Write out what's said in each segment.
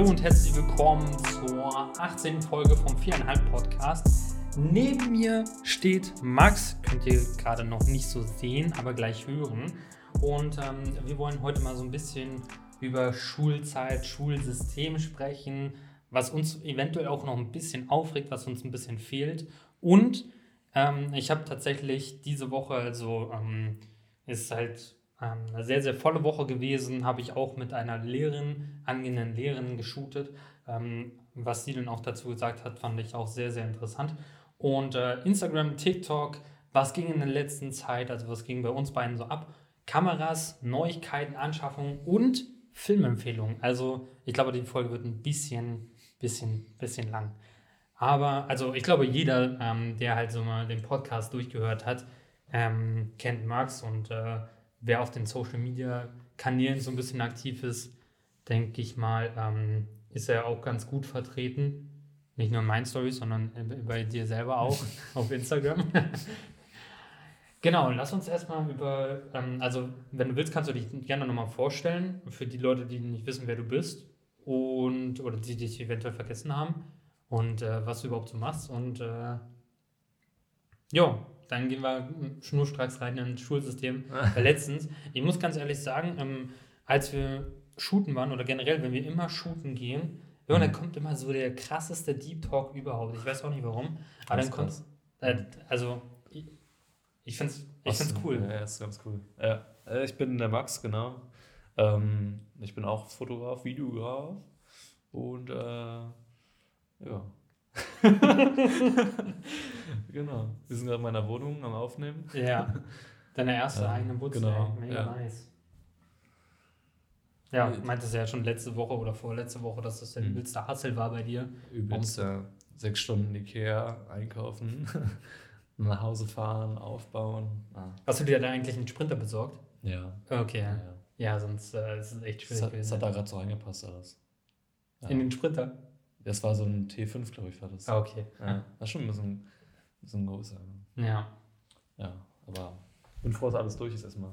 Hallo und herzlich willkommen zur 18. Folge vom 4,5 Podcast. Neben mir steht Max, könnt ihr gerade noch nicht so sehen, aber gleich hören. Und ähm, wir wollen heute mal so ein bisschen über Schulzeit, Schulsystem sprechen, was uns eventuell auch noch ein bisschen aufregt, was uns ein bisschen fehlt. Und ähm, ich habe tatsächlich diese Woche, also ähm, ist halt eine sehr, sehr volle Woche gewesen, habe ich auch mit einer Lehrerin, angehenden Lehrerin geshootet. Ähm, was sie dann auch dazu gesagt hat, fand ich auch sehr, sehr interessant. Und äh, Instagram, TikTok, was ging in der letzten Zeit, also was ging bei uns beiden so ab? Kameras, Neuigkeiten, Anschaffungen und Filmempfehlungen. Also ich glaube, die Folge wird ein bisschen, bisschen, bisschen lang. Aber, also ich glaube, jeder, ähm, der halt so mal den Podcast durchgehört hat, ähm, kennt Max und äh, wer auf den Social Media Kanälen so ein bisschen aktiv ist, denke ich mal, ähm, ist er auch ganz gut vertreten. Nicht nur in meinen Stories, sondern bei dir selber auch auf Instagram. genau, lass uns erstmal über, ähm, also wenn du willst, kannst du dich gerne nochmal vorstellen, für die Leute, die nicht wissen, wer du bist und oder die dich eventuell vergessen haben und äh, was du überhaupt so machst. Und äh, ja, dann gehen wir schnurstracks rein ins Schulsystem. Weil letztens, ich muss ganz ehrlich sagen, ähm, als wir shooten waren oder generell, wenn wir immer shooten gehen, ja, mhm. dann kommt immer so der krasseste Deep Talk überhaupt. Ich weiß auch nicht warum, aber ganz dann kommt, äh, also ich, ich finde es ich find's cool. Ja, ist ganz cool. Ja, äh, ich bin der Max, genau. Ähm, ich bin auch Fotograf, Videograf und äh, ja, genau. Wir sind gerade in meiner Wohnung am Aufnehmen. Ja. Deine erste ähm, eigene Butze. Genau. Mega ja. nice. Ja, du meintest ja schon letzte Woche oder vorletzte Woche, dass das der mhm. übelste Hassel war bei dir. Übelst, ja. Sechs Stunden Ikea einkaufen, nach Hause fahren, aufbauen. Ah. Hast du dir da eigentlich einen Sprinter besorgt? Ja. Okay. Ja, ja. ja sonst äh, ist es echt schwierig. Das hat, hat da gerade so reingepasst alles. Ja. In den Sprinter? Das war so ein T5, glaube ich, war das. Ah, okay. Ja, war schon ein bisschen, ein bisschen größer. Ja. Ja, aber bin froh, dass alles durch ist erstmal.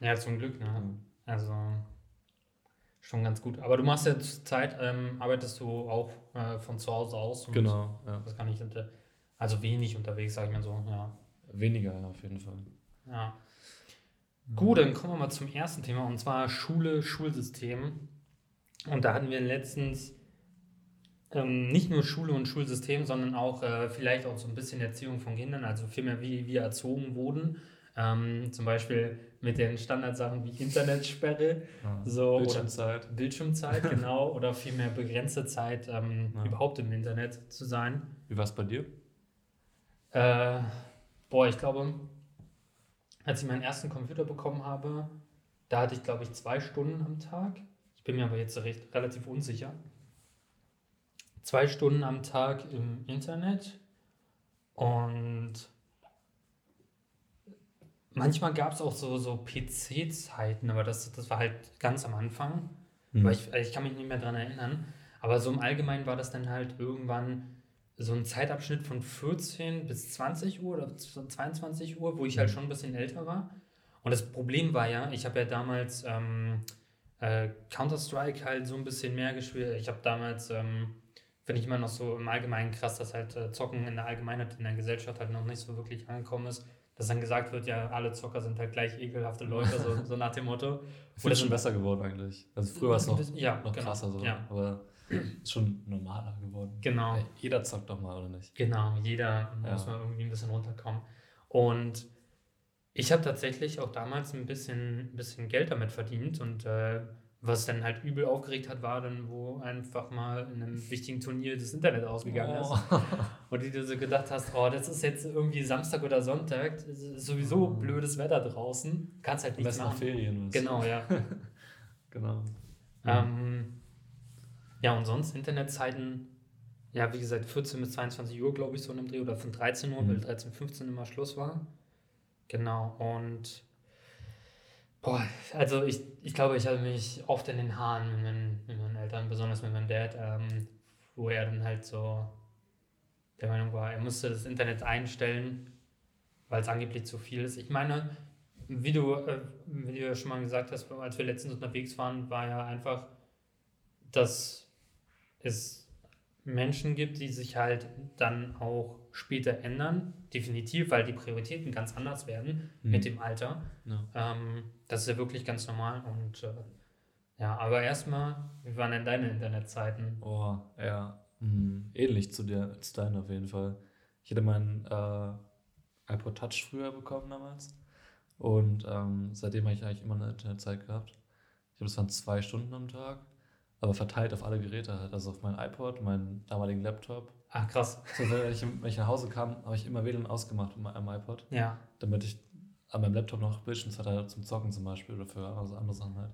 Ja, zum Glück, ne? Mhm. Also schon ganz gut. Aber du machst ja zur Zeit, ähm, arbeitest du auch äh, von zu Hause aus? genau, ja. Das kann ich also wenig unterwegs, sag ich mal so, ja. Weniger, ja, auf jeden Fall. Ja. Gut, dann kommen wir mal zum ersten Thema und zwar Schule, Schulsystem. Und da hatten wir letztens ähm, nicht nur Schule und Schulsystem, sondern auch äh, vielleicht auch so ein bisschen Erziehung von Kindern, also vielmehr wie wir erzogen wurden. Ähm, zum Beispiel mit den Standardsachen wie Internetsperre, ja, so, Bildschirmzeit. Bildschirmzeit, genau, oder vielmehr begrenzte Zeit ähm, ja. überhaupt im Internet zu sein. Wie war es bei dir? Äh, boah, ich glaube, als ich meinen ersten Computer bekommen habe, da hatte ich, glaube ich, zwei Stunden am Tag. Ich bin mir aber jetzt recht, relativ unsicher zwei Stunden am Tag im Internet und manchmal gab es auch so, so PC-Zeiten, aber das, das war halt ganz am Anfang. Mhm. Aber ich, ich kann mich nicht mehr daran erinnern. Aber so im Allgemeinen war das dann halt irgendwann so ein Zeitabschnitt von 14 bis 20 Uhr oder 22 Uhr, wo ich halt mhm. schon ein bisschen älter war. Und das Problem war ja, ich habe ja damals ähm, äh, Counter-Strike halt so ein bisschen mehr gespielt. Ich habe damals ähm, finde ich immer noch so im Allgemeinen krass, dass halt äh, Zocken in der Allgemeinheit in der Gesellschaft halt noch nicht so wirklich angekommen ist. Dass dann gesagt wird, ja, alle Zocker sind halt gleich ekelhafte Leute, so, so nach dem Motto. Oder schon besser geworden eigentlich. Also früher war es noch, ja, noch genau, krasser so, ja. aber ist schon normaler geworden. Genau. Jeder zockt doch mal, oder nicht? Genau, jeder ja. muss mal irgendwie ein bisschen runterkommen. Und ich habe tatsächlich auch damals ein bisschen, ein bisschen Geld damit verdient und äh, was dann halt übel aufgeregt hat, war dann, wo einfach mal in einem wichtigen Turnier das Internet ausgegangen oh. ist. Und du dir so gedacht hast, oh, das ist jetzt irgendwie Samstag oder Sonntag, ist sowieso oh. blödes Wetter draußen, kannst halt nichts machen. Ferien. Genau, ja. genau. Ähm, ja, und sonst Internetzeiten, ja, wie gesagt, 14 bis 22 Uhr, glaube ich, so in dem Dreh, oder von 13 Uhr, mhm. weil 13, 15 immer Schluss war. Genau, und Boah, also ich, ich glaube, ich hatte mich oft in den Haaren mit meinen, mit meinen Eltern, besonders mit meinem Dad, ähm, wo er dann halt so der Meinung war, er musste das Internet einstellen, weil es angeblich zu viel ist. Ich meine, wie du, äh, wie du ja schon mal gesagt hast, als wir letztens unterwegs waren, war ja einfach dass es Menschen gibt, die sich halt dann auch später ändern, definitiv, weil die Prioritäten ganz anders werden Mhm. mit dem Alter. Ja. Ähm, das ist ja wirklich ganz normal und äh, ja, aber erstmal, wie waren denn deine Internetzeiten? Oh, ja. Mhm. Ähnlich zu dir, zu deinen auf jeden Fall. Ich hatte meinen äh, iPod Touch früher bekommen damals. Und ähm, seitdem habe ich eigentlich immer eine Internetzeit gehabt. Ich glaube, das waren zwei Stunden am Tag, aber verteilt auf alle Geräte halt. Also auf mein iPod, meinen damaligen Laptop. Ah, krass. So, wenn, ich, wenn ich nach Hause kam, habe ich immer WLAN ausgemacht mit meinem iPod, Ja, damit ich an meinem Laptop noch Bildschirmzeit hatte zum Zocken zum Beispiel oder für also andere Sachen halt.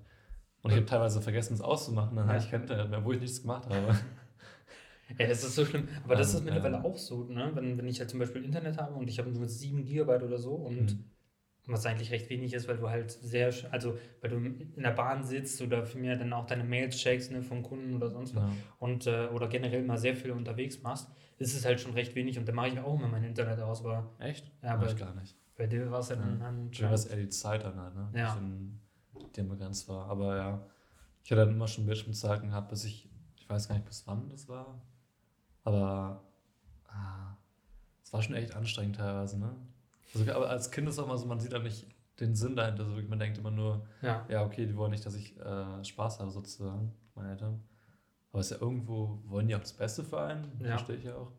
Und ich habe teilweise vergessen, es auszumachen, dann Ja. hatte ich kein Internet mehr, wo ich nichts gemacht habe. Ja, das ist so schlimm. Aber das Ähm, ist mittlerweile ja. auch so, ne? wenn, wenn ich halt zum Beispiel Internet habe und ich habe nur 7 Gigabyte oder so und Mhm. was eigentlich recht wenig ist, weil du halt sehr, also weil du in der Bahn sitzt oder vielmehr dann auch deine Mails checkst ne, vom Kunden oder sonst was Ja. und äh, oder generell mal sehr viel unterwegs machst, ist es halt schon recht wenig und dann mache ich auch immer mein Internet aus, aber Echt? Ja, aber- ich gar nicht. Bei dir war es ja dann Ja. anscheinend- war es eher die Zeit dann halt, ne? Ja. In dem begrenzt war. Aber ja, ich hatte dann immer schon Bildschirmzeiten gehabt, bis ich, ich weiß gar nicht, bis wann das war. Aber ah, es war schon echt anstrengend teilweise, ne? Also, aber als Kind ist auch mal so, man sieht da nicht den Sinn dahinter. So, man denkt immer nur, ja. ja, okay, die wollen nicht, dass ich äh, Spaß habe, sozusagen, meine Eltern. Aber es ist ja irgendwo, wollen die auch das Beste für einen, Ja. verstehe ich ja auch.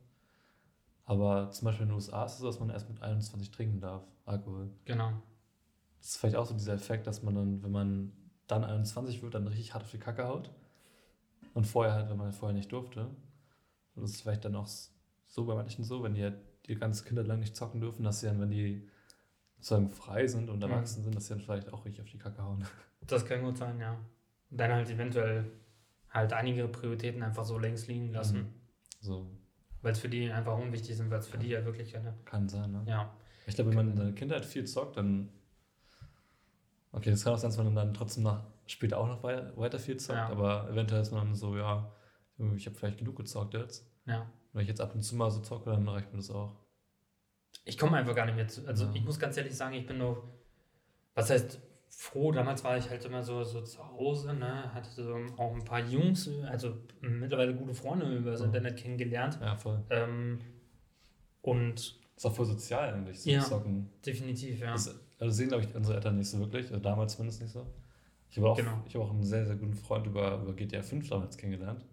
Aber zum Beispiel in den USA ist es so, dass man erst mit 21 trinken darf, Alkohol. Genau. Das ist vielleicht auch so dieser Effekt, dass man dann, wenn man dann 21 wird, dann richtig hart auf die Kacke haut. Und vorher halt, wenn man vorher nicht durfte. Und das ist vielleicht dann auch so bei manchen so, wenn die halt die ganze Kinder lang nicht zocken dürfen, dass sie dann, wenn die sozusagen frei sind und Mhm. erwachsen sind, dass sie dann vielleicht auch richtig auf die Kacke hauen. Das kann gut sein, ja. Und dann halt eventuell halt einige Prioritäten einfach so längs liegen lassen, Mhm. So, weil es für die einfach unwichtig sind, weil es für die ja wirklich keine. kann sein, ne? Ja. Ich glaube, wenn man in der Kindheit viel zockt, dann. Okay, das kann auch sein, dass man dann trotzdem nach, später auch noch weiter, weiter viel zockt, Ja. aber eventuell ist man dann so, ja, ich habe vielleicht genug gezockt jetzt. Ja. Wenn ich jetzt ab und zu mal so zocke, dann reicht mir das auch. Ich komme einfach gar nicht mehr zu. Also Ja. ich muss ganz ehrlich sagen, ich bin noch, was heißt froh, damals war ich halt immer so, so zu Hause, ne, hatte so auch ein paar Jungs, also mittlerweile gute Freunde über das Ja. Internet kennengelernt. Ja, voll. Ähm, und Ist auch voll sozial eigentlich, so Ja. zocken. definitiv, ja. Das, also sehen, glaube ich, unsere Eltern nicht so wirklich, also damals zumindest nicht so. Ich habe auch, Genau. ich habe auch einen sehr, sehr guten Freund über, über GTA 5 damals kennengelernt.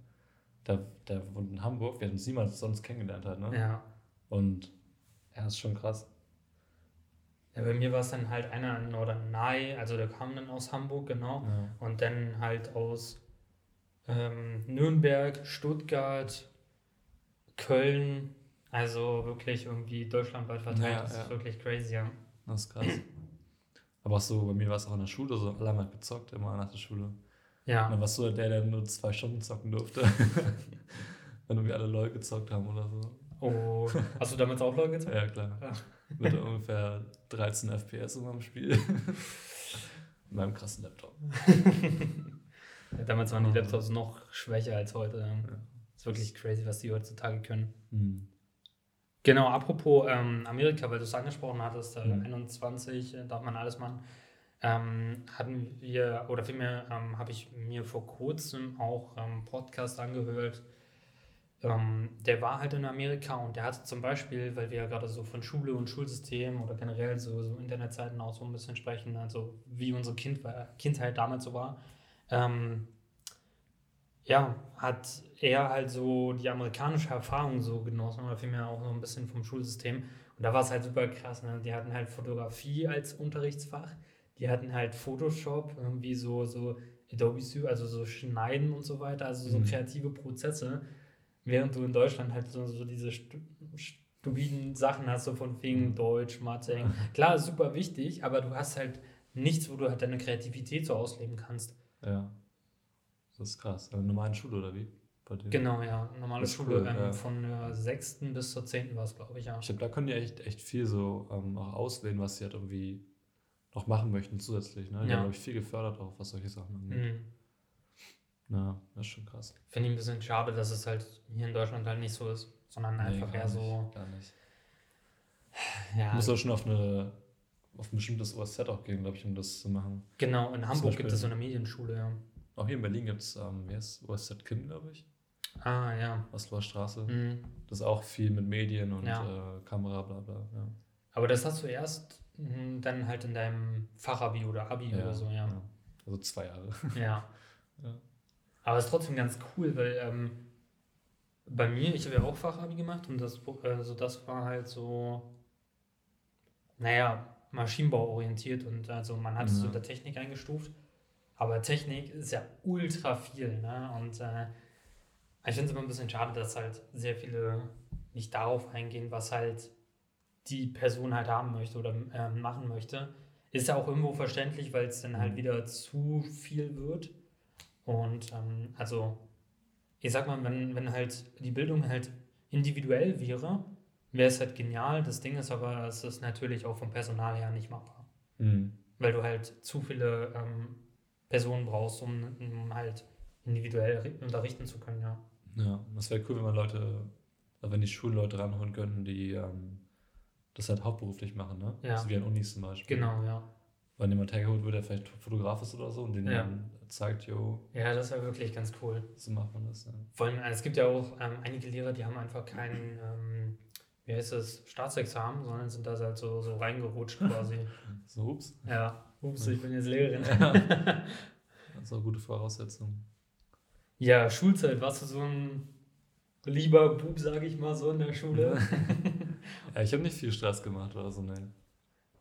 Der, der wohnt in Hamburg, wir hätten uns niemals sonst kennengelernt halt, ne? ja. Und ja, ist schon krass. Ja, bei mir war es dann halt einer in Norderney, also der kam dann aus Hamburg, genau. Ja. Und dann halt aus ähm, Nürnberg, Stuttgart, Köln, also wirklich irgendwie deutschlandweit verteilt. Ja, das ist wirklich crazy, ja. Das ist krass. Aber auch so, bei mir war es auch in der Schule so, alle haben halt gezockt, immer nach der Schule. Und Ja, dann warst du der, der nur zwei Stunden zocken durfte. Wenn wir alle LOL gezockt haben oder so. oh, hast du damals auch Leute gezogen? Ja, klar. Ja. Mit ungefähr 13 FPS in meinem Spiel. In meinem krassen Laptop. Ja, damals waren die Laptops noch schwächer als heute. Ja. ist wirklich crazy, was die heutzutage können. Hm. Genau, apropos ähm, Amerika, weil du es angesprochen hattest, äh, Mhm. 21 äh, darf man alles machen. Ähm, hatten wir, oder vielmehr ähm, habe ich mir vor kurzem auch ähm, Podcast angehört. Ähm, der war halt in Amerika und der hatte zum Beispiel, weil wir ja gerade so von Schule und Schulsystem oder generell so, so Internetzeiten auch so ein bisschen sprechen, also wie unsere kind war, Kindheit damals so war, ähm, ja, hat er halt so die amerikanische Erfahrung so genossen oder vielmehr auch so ein bisschen vom Schulsystem. Und da war es halt super krass. Ne? Die hatten halt Fotografie als Unterrichtsfach, die hatten halt Photoshop, irgendwie so, so Adobe Suite, also so Schneiden und so weiter, also so Mhm. kreative Prozesse. Während du in Deutschland halt so, so diese stu stupiden Sachen hast, so von wegen Deutsch, Mathe. Klar, super wichtig, aber du hast halt nichts, wo du halt deine Kreativität so ausleben kannst. Ja. Das ist krass. In einer normalen Schule oder wie? Bei dir? Genau, ja. Normale Schule. cool, ähm, ja. Von der 6. bis zur 10. war es, glaube ich, ja. Ich glaube, da können die echt, echt viel so ähm, auch auswählen, was sie halt irgendwie noch machen möchten zusätzlich. Ne? Die Ja. haben, glaube ich, viel gefördert auch, was solche Sachen angeht. Mhm. Ja, das ist schon krass. Finde ich ein bisschen schade, dass es halt hier in Deutschland halt nicht so ist, sondern einfach gar eher so. Nicht, gar nicht. Ja, Du musst auch schon auf, eine, auf ein bestimmtes OSZ auch gehen, glaube ich, um das zu machen. genau. In Hamburg gibt Beispiel- es so eine Medienschule, ja. Auch hier in Berlin gibt es, ähm, wie heißt OSZ Kim, glaube ich. Ah, ja. Osloer Straße. Mhm. Das ist auch viel mit Medien und Ja. äh, Kamera, bla bla. Ja. Aber das hast du erst mh, dann halt in deinem Fachabi oder Abi oder so, ja. Also zwei Jahre. Ja. Aber es ist trotzdem ganz cool, weil ähm, bei mir, ich habe ja auch Fachabi gemacht und das, also das war halt so, naja, Maschinenbau orientiert und also man hat es Ja. unter Technik eingestuft. Aber Technik ist ja ultra viel, ne? Und äh, ich finde es immer ein bisschen schade, dass halt sehr viele nicht darauf eingehen, was halt die Person halt haben möchte oder ähm, machen möchte. Ist ja auch irgendwo verständlich, weil es dann halt Mhm. wieder zu viel wird. Und ähm, also, ich sag mal, wenn, wenn halt die Bildung halt individuell wäre, wäre es halt genial. Das Ding ist aber, es ist natürlich auch vom Personal her nicht machbar. Mhm. Weil du halt zu viele ähm, Personen brauchst, um, um halt individuell ri- unterrichten zu können, ja. Ja, das wäre cool, wenn man Leute, äh, wenn die Schulen Leute ranholen könnten, die ähm, das halt hauptberuflich machen, ne? Ja. So wie an Unis zum Beispiel. Genau, ja. Wenn jemand hergeholt wird, der vielleicht Fotograf ist oder so und den Ja. dann zeigt, jo, Ja, das wäre wirklich ganz cool. so macht man das. Ja. Vor allem, äh, es gibt ja auch ähm, einige Lehrer, die haben einfach kein, ähm, wie heißt das, Staatsexamen, sondern sind da halt so, so reingerutscht quasi. So, ups. ja, ups, ich bin jetzt Lehrerin. Das ist auch eine gute Voraussetzung. Ja, Schulzeit, warst du so ein lieber Bub, sage ich mal, so in der Schule? Ja, ich habe nicht viel Stress gemacht oder so, ne.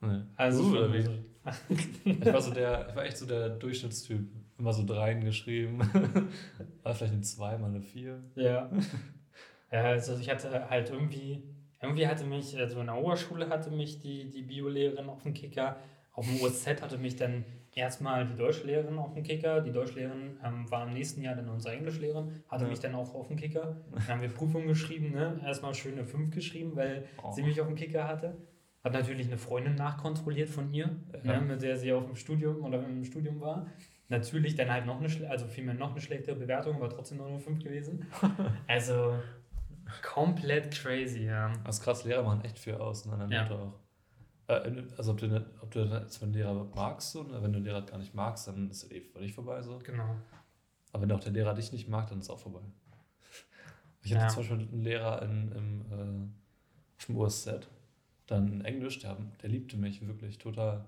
Nee. Also, Du, Ich war so der, ich war echt so der Durchschnittstyp. Immer so dreien geschrieben. war vielleicht eine zwei, mal eine vier. Ja. ja, also ich hatte halt irgendwie, irgendwie hatte mich, also in der Oberschule hatte mich die, die Biolehrerin auf dem Kicker, auf dem OSZ hatte mich dann erstmal die Deutschlehrerin auf dem Kicker. Die Deutschlehrerin ähm, war im nächsten Jahr dann unsere Englischlehrerin, hatte Ja. mich dann auch auf dem Kicker. Dann haben wir Prüfungen geschrieben, ne? erstmal schöne 5 geschrieben, weil Oh. sie mich auf dem Kicker hatte. Hat natürlich eine Freundin nachkontrolliert von ihr, Ja. ne, mit der sie auf dem Studium oder im Studium war. Natürlich dann halt noch eine, also vielmehr noch eine schlechtere Bewertung, aber trotzdem nur eine 5 gewesen. Also komplett crazy, ja. Das ist krass, Lehrer machen echt viel aus, ne? Ja. Note auch. Äh, also ob du, nicht- ob du jetzt, wenn du Lehrer magst, so, oder wenn du den Lehrer gar nicht magst, dann ist es eh völlig vorbei so. Genau. Aber wenn auch der Lehrer dich nicht mag, dann ist es auch vorbei. Ich hatte Ja. zum Beispiel einen Lehrer in, im, äh, dem USZ, dann Englisch, der, der liebte mich wirklich total.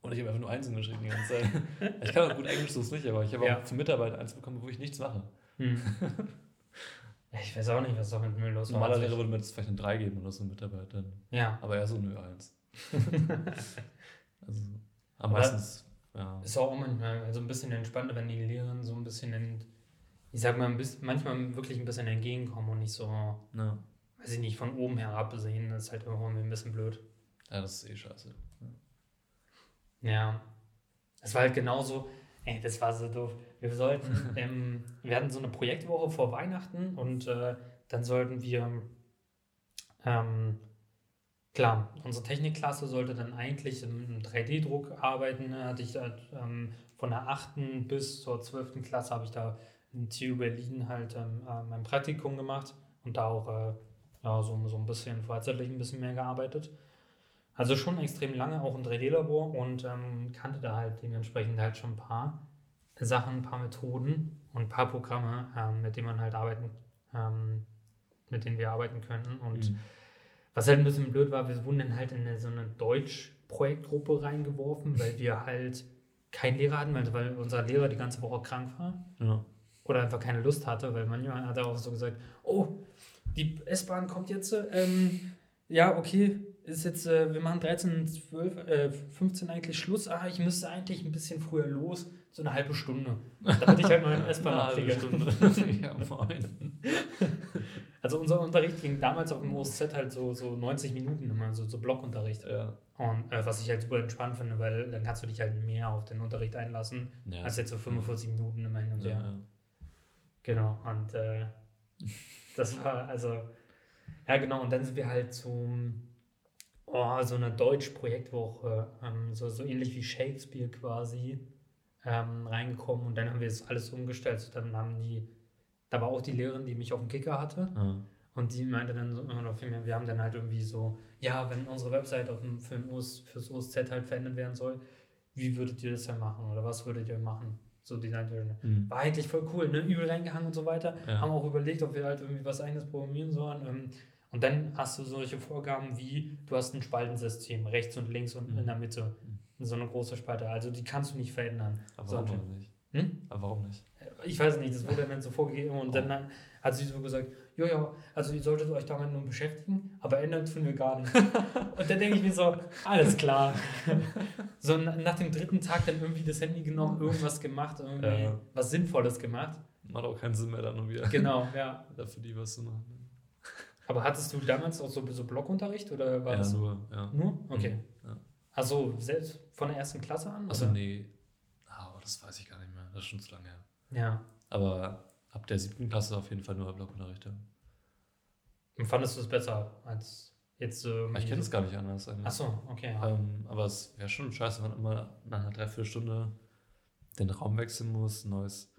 Und ich habe einfach nur Einsen geschrieben die ganze Zeit. ich kann auch gut Englisch, so ist nicht, aber ich habe Ja. auch für Mitarbeiter eins bekommen, wo ich nichts mache. Hm. Ich weiß auch nicht, was da mit mir los war. Normaler Lehrer würde mir jetzt vielleicht eine 3 geben oder so, ein Mitarbeiter. Ja, Aber er so eine 1. also, am Aber- meistens, ja. ist auch manchmal also ein bisschen entspannter, wenn die Lehrerin so ein bisschen, in, ich sag mal, ein bisschen, manchmal wirklich ein bisschen entgegenkommen und nicht so, ja. Weiß ich nicht, von oben herab sehen. Das ist halt irgendwie ein bisschen blöd. Ja, das ist eh scheiße. Ja. Es war halt genauso, ey, das war so doof. Wir sollten, ähm, wir hatten so eine Projektwoche vor Weihnachten und äh, dann sollten wir, ähm, klar, unsere Technikklasse sollte dann eigentlich im, im 3D-Druck arbeiten. Da hatte ich halt, ähm, von der 8. bis zur 12. Klasse habe ich da in TU Berlin halt ähm, äh, mein Praktikum gemacht und da auch äh, ja, so, so ein bisschen freizeitlich ein bisschen mehr gearbeitet. Also schon extrem lange, auch im 3D-Labor und ähm, kannte da halt dementsprechend halt schon ein paar Sachen, ein paar Methoden und ein paar Programme, ähm, mit denen man halt arbeiten, ähm, mit denen wir arbeiten könnten. Und Mhm. was halt ein bisschen blöd war, wir wurden dann halt in eine, so eine Deutsch-Projektgruppe reingeworfen, weil wir halt keinen Lehrer hatten, weil, weil unser Lehrer die ganze Woche krank war Ja. oder einfach keine Lust hatte, weil manchmal hat er auch so gesagt, oh, die S-Bahn kommt jetzt, ähm, ja, okay, ist jetzt, äh, wir machen 13, 12, äh, 15 eigentlich Schluss, ah, ich müsste eigentlich ein bisschen früher los, so eine halbe Stunde, damit ich halt noch eine S-Bahn abkriege. Stunde. ja, moin. Also unser Unterricht ging damals auf dem OSZ halt so, so 90 Minuten immer, so, so Blockunterricht. Ja. Und äh, was ich halt super entspannt finde, weil dann kannst du dich halt mehr auf den Unterricht einlassen, Ja. als jetzt so 45 Minuten immer hin und her. ja. Genau, und äh, das war also, ja genau, und dann sind wir halt zum, oh, so einer Deutsch-Projektwoche, ähm, so, so ähnlich wie Shakespeare quasi, ähm, reingekommen und dann haben wir das alles umgestellt. So, dann haben die, da war auch die Lehrerin, die mich auf dem Kicker hatte Ja. und die meinte dann, so, oder vielmehr, wir haben dann halt irgendwie so, ja, wenn unsere Website auf dem, für den OS, fürs OSZ halt verändert werden soll, wie würdet ihr das dann machen oder was würdet ihr machen? So designtechnisch. Mhm. War eigentlich voll cool, ne? Übel reingehangen und so weiter. Ja. Haben auch überlegt, ob wir halt irgendwie was eigenes programmieren sollen. Ähm, und dann hast du solche Vorgaben wie, du hast ein Spaltensystem, rechts und links und Mhm. in der Mitte. So eine große Spalte. Also die kannst du nicht verändern. Aber So, warum nicht? Hm? Aber warum nicht? Ich weiß nicht, das wurde dann so vorgegeben und Oh. dann hat sie so gesagt, ja, ja, also ihr solltet euch damit nur beschäftigen, aber ändern tun wir gar nicht. und dann denke ich mir so, alles klar. so na- nach dem dritten Tag dann irgendwie das Handy genommen, irgendwas gemacht, irgendwie Ja. was Sinnvolles gemacht. Macht auch keinen Sinn mehr dann nur wieder Genau, ja. dafür die was zu machen. Aber hattest du damals auch so, so Blockunterricht oder war ja, das nur, ja. nur? Okay. Ja. Also selbst von der ersten Klasse an? Oder? nee. Ah, Aber das weiß ich gar nicht mehr. Das ist schon zu lange her. Ja. Aber ab der siebten Klasse auf jeden Fall nur Blockunterricht. Und fandest du es besser als jetzt so? Aber Ich kenne es gar nicht anders. eigentlich. Achso, okay. Ja. Ähm, aber es wäre schon scheiße, wenn man immer nach einer Dreiviertelstunde den Raum wechseln muss, neues,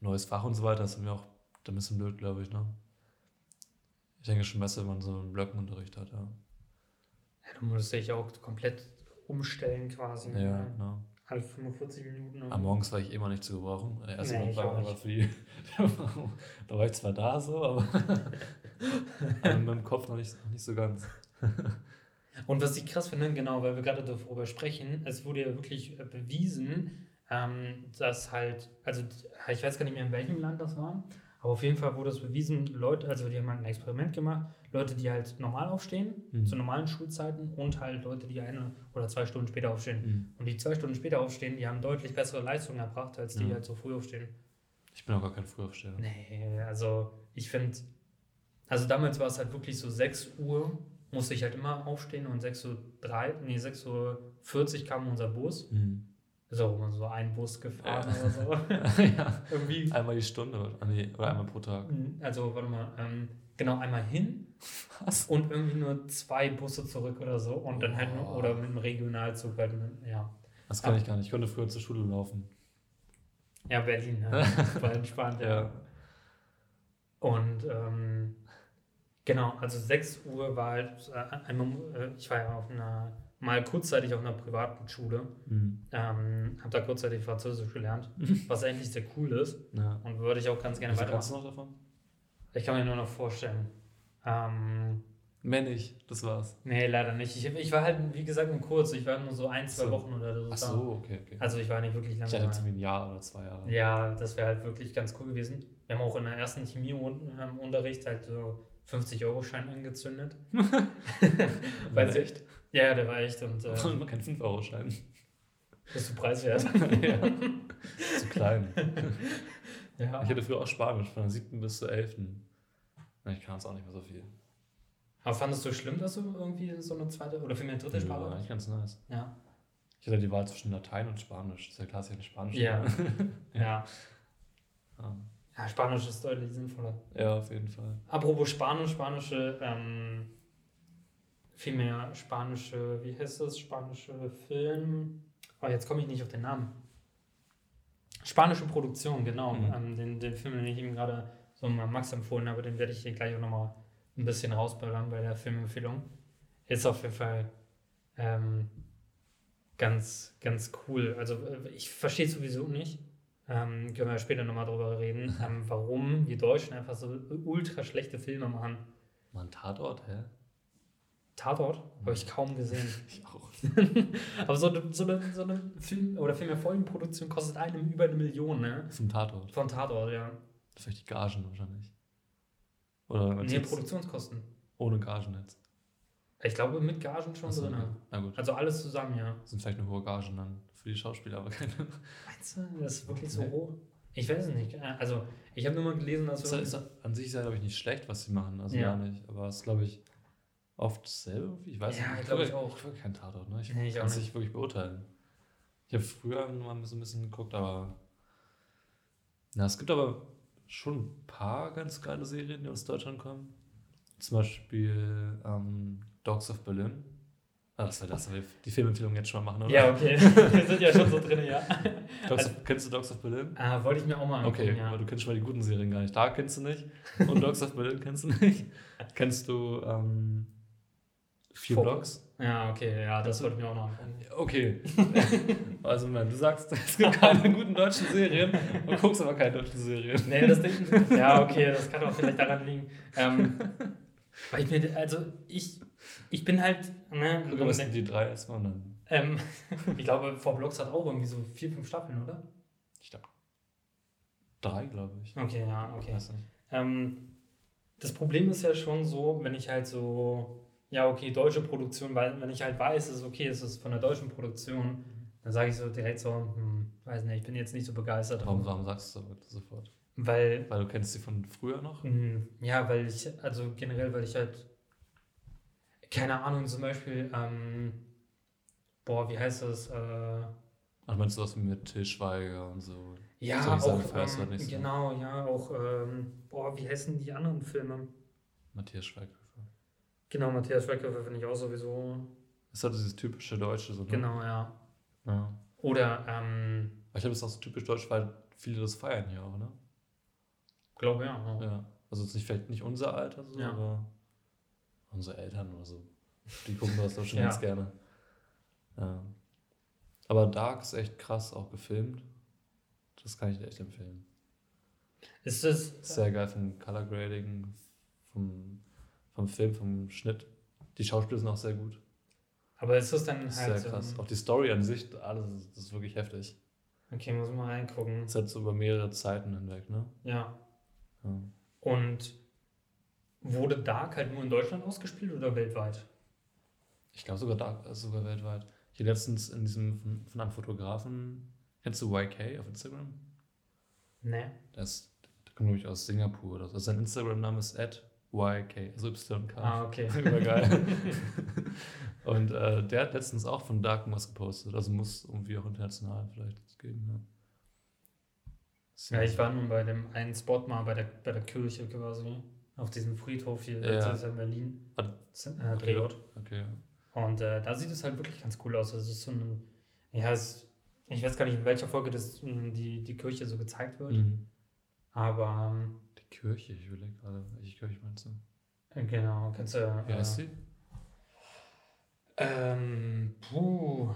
neues Fach und so weiter. Das ist mir auch ein bisschen blöd, glaube ich. Ne? Ich denke schon besser, wenn man so einen Blöckenunterricht hat. Ja, Ja, du musst dich auch komplett umstellen quasi. ja ne? genau. Alle 45 Minuten. Am Morgens war ich immer nicht zu gebrauchen. Der erste Nee, ich war für die. da war ich zwar da so, aber, aber mit meinem Kopf noch nicht, noch nicht so ganz. Und was ich krass finde, genau, weil wir gerade darüber sprechen, es wurde ja wirklich bewiesen, ähm, dass halt, also ich weiß gar nicht mehr, in welchem Land das war, aber auf jeden Fall wurde es bewiesen, Leute, also die haben halt ein Experiment gemacht, Leute, die halt normal aufstehen, Mhm. zu normalen Schulzeiten und halt Leute, die eine oder zwei Stunden später aufstehen. Mhm. Und die zwei Stunden später aufstehen, die haben deutlich bessere Leistungen erbracht, als die Ja. halt so früh aufstehen. Ich bin auch gar kein Frühaufsteher. Nee, also ich finde, also damals war es halt wirklich so 6 Uhr, musste ich halt immer aufstehen und 6 Uhr, 3, nee, 6 Uhr 40 kam unser Bus. Mhm. Ist auch immer so ein Bus gefahren Ja. oder so. ja. Irgendwie. Einmal die Stunde oder, ah, nee, oder einmal pro Tag. Also, warte mal, ähm, genau einmal hin Was? und irgendwie nur zwei Busse zurück oder so und dann halt nur, oder mit einem Regionalzug halt, mit- ja. Das kann Ah. ich gar nicht. Ich konnte früher zur Schule laufen. Ja, Berlin, ja. war entspannt, ja. Und ähm, genau, also 6 Uhr war halt äh, einmal, äh, ich war ja auf einer, mal kurzzeitig auf einer privaten Schule, Mhm. ähm, habe da kurzzeitig Französisch gelernt, was eigentlich sehr cool ist Ja. und würde ich auch ganz gerne weitermachen. du noch davon? Ich kann mir nur noch vorstellen. Ähm, Mehr nicht, das war's. nee, leider nicht. Ich, ich war halt, wie gesagt, nur kurz. Ich war nur so ein, zwei So. Wochen oder so. Ach so, okay, okay. Also ich war nicht wirklich ich lange. hatte jetzt da. irgendwie ein Jahr oder zwei Jahre. Ja, das wäre halt wirklich ganz cool gewesen. Wir haben auch in der ersten Chemieunterricht halt so 50-Euro-Schein angezündet. Sie- echt? Ja, ja, der war echt und äh, man keinen 5-Euro-Schein. bist du preiswert. ja. Zu klein. ja. Ich hatte früher auch Spanisch, von der 7. bis zur 11. Na, Ich kann es auch nicht mehr so viel. Aber fandest du schlimm, dass du irgendwie so eine zweite oder vielmehr dritte Ja, Sprache eigentlich ganz nice. Ja. Ich hatte die Wahl zwischen Latein und Spanisch. Das ist ja klar, dass ich eine Spanisch Ja. ja. Ja. Ja, Spanisch ist deutlich sinnvoller. ja, auf jeden Fall. Apropos Spanisch, spanische, ähm, vielmehr spanische, wie heißt das? Spanische Film. Oh, jetzt komme ich nicht auf den Namen. Spanische Produktion, genau. Mhm. Ähm, den, den Film, den ich ihm gerade so mal Max empfohlen habe, den werde ich hier gleich auch nochmal ein bisschen rausballern bei der Filmempfehlung. Ist auf jeden Fall ähm, ganz, ganz cool. Also äh, ich verstehe sowieso nicht. Ähm, können wir später nochmal drüber reden, ähm, warum die Deutschen einfach so ultra schlechte Filme machen. Mal ein Tatort, hä? Tatort habe ich kaum gesehen. Ich auch. Aber so eine, so eine, so eine Film- oder vielmehr Folgenproduktion kostet einem über eine Million, ne? Vom Tatort. Von Tatort, ja. Vielleicht die Gagen wahrscheinlich. Oder Nee, jetzt Produktionskosten. ohne Gagen jetzt. Ich glaube, mit Gagen schon Achso, drin. okay. Na gut. Also alles zusammen, ja. Das sind vielleicht nur hohe Gagen dann für die Schauspieler, aber keine. Meinst du, das ist wirklich so Nee. hoch? Ich weiß es nicht. Also, ich habe nur mal gelesen, dass Ist, ist, an sich ist ja, glaube ich, nicht schlecht, was sie machen. Also Ja. gar nicht. Aber es ist, glaube ich, oft dasselbe. Ich weiß Ja, nicht. glaub ich gucke- auch. Ich gucke keinen Tatort, ne? Ich Nee, ich kann es nicht. wirklich beurteilen. Ich habe früher mal so ein bisschen geguckt, aber. Na, es gibt aber schon ein paar ganz geile Serien, die aus Deutschland kommen. Zum Beispiel ähm, Dogs of Berlin. Ah, das war das, aber die Filmempfehlung jetzt schon mal machen, oder? Ja, okay. Wir sind ja schon so drin, ja. Dogs Also- of, kennst du Dogs of Berlin? Ah, wollte ich mir auch mal angucken, Okay, ja. aber du kennst schon mal die guten Serien gar nicht. Da kennst du nicht. Und Dogs of Berlin kennst du nicht. kennst du ähm, Vier Vor- Blocks? Ja, okay, ja, das wollte ich mir auch noch angucken. Okay. also, man, du sagst, es gibt keine guten deutschen Serien und guckst aber keine deutschen Serien. Nee, das Ding. ja, okay, das kann auch vielleicht daran liegen. Ähm, weil ich mir, also ich, ich bin halt, ne, Guck sind die drei erstmal und dann. ähm, ich glaube, Four Blocks hat auch irgendwie so vier, fünf Staffeln, oder? Ich glaube. Drei, glaube ich. Okay, ja, okay. Ähm, das Problem ist ja schon so, wenn ich halt so, ja, okay, deutsche Produktion, weil wenn ich halt weiß, es ist okay, es ist von der deutschen Produktion, dann sage ich so direkt so, hm, weiß nicht, ich bin jetzt nicht so begeistert. Warum, warum sagst du das sofort? Weil, Weil du kennst sie von früher noch? hm, ja, weil ich, also generell, weil ich halt, keine Ahnung, zum Beispiel, ähm, boah, wie heißt das? Äh, Ach, meinst du was mit Til Schweiger und so? ja, Solche Sachen auch, halt ähm, nicht so. genau, ja, auch, ähm, boah, wie heißen die anderen Filme? Matthias Schweighöfer. Genau, Matthias Schweighöfer finde ich auch sowieso, ist halt dieses typische Deutsche so. Ne? genau, ja. Ja. Oder, ähm, ich glaube, es ist auch so typisch deutsch, weil viele das feiern hier auch, ne? glaube ja. ja. Ja. Also es ist nicht, vielleicht nicht unser Alter so, Ja. aber unsere Eltern oder so. Die gucken das doch schon Ja. ganz gerne. Ja. Aber Dark ist echt krass auch gefilmt. Das kann ich dir echt empfehlen. Ist das, sehr geil vom Color Grading, vom, vom Film, vom Schnitt. Die Schauspieler sind auch sehr gut. aber ist das dann Das ist halt, sehr krass. ähm, Auch die Story an sich, alles, ist- das ist wirklich heftig. okay, muss man reingucken. Das ist halt so über mehrere Zeiten hinweg, ne? Ja. Ja. Und wurde Dark halt nur in Deutschland ausgespielt oder weltweit? Ich glaube sogar, Dark, äh, sogar weltweit. Hier letztens in diesem von, von einem Fotografen, kennst du YK auf Instagram? Ne. Der, ist, der kommt, glaube ich, aus Singapur oder so. Also sein Instagram-Name ist at YK, also YK. Ah, okay. Übergeil. Und äh, der hat letztens auch von Dark was gepostet. Also muss irgendwie auch international vielleicht geben. Ja, Ja, ich war nun bei dem einen Spot mal bei der, bei der Kirche quasi. Auf diesem Friedhof hier, Ja. das ist in Berlin. Ah, Äh, Drehort. Okay. Und äh, da sieht es halt wirklich ganz cool aus. Es ist so ein, ja, es, ich weiß gar nicht, in welcher Folge das, mh, die, die Kirche so gezeigt wird. Mhm. Aber ähm, Kirche, ich überlege gerade, welche Kirche meinst du? äh, genau, kannst du. Wie heißt äh, sie? Ähm, puh.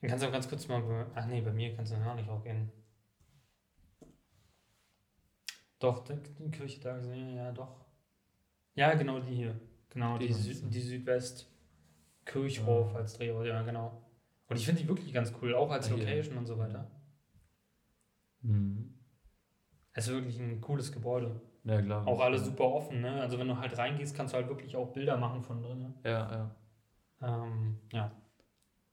Dann kannst du auch ganz kurz mal. Ach nee, bei mir kannst du gar nicht hochgehen. Doch, die, Kirche da gesehen, ja, doch. Ja, genau die hier. Genau, Die die, Sü die Südwest Kirchhof Ah. als Drehort, ja, genau. Und ich finde die wirklich ganz cool, auch als Ah. Location und so weiter. Mhm. Es ist wirklich ein cooles Gebäude. Ja, glaube Auch alles ja. super offen, ne? Also wenn du halt reingehst, kannst du halt wirklich auch Bilder machen von drin. Ja, ja. Ähm, ja.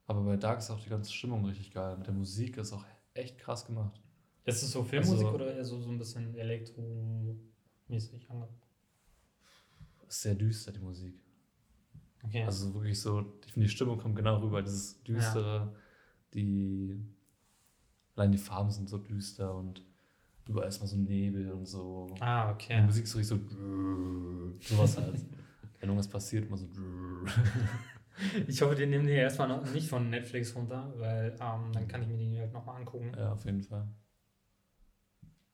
Aber bei Dark ist auch die ganze Stimmung richtig geil. Mit der Musik ist auch echt krass gemacht. Ist es so Filmmusik Also- oder eher so, so ein bisschen elektromäßig ange. Ist sehr düster, die Musik. Okay. Also wirklich so, ich finde, die Stimmung kommt genau rüber. Dieses Düstere, die. Allein die Farben sind so düster und überall ist mal so Nebel und so. ah, Die okay. Musik ist so richtig so. Sowas halt. Wenn irgendwas passiert, immer so. Ich hoffe, den nehmen die erstmal noch nicht von Netflix runter, weil ähm, dann kann ich mir die halt nochmal angucken. Ja, auf jeden Fall.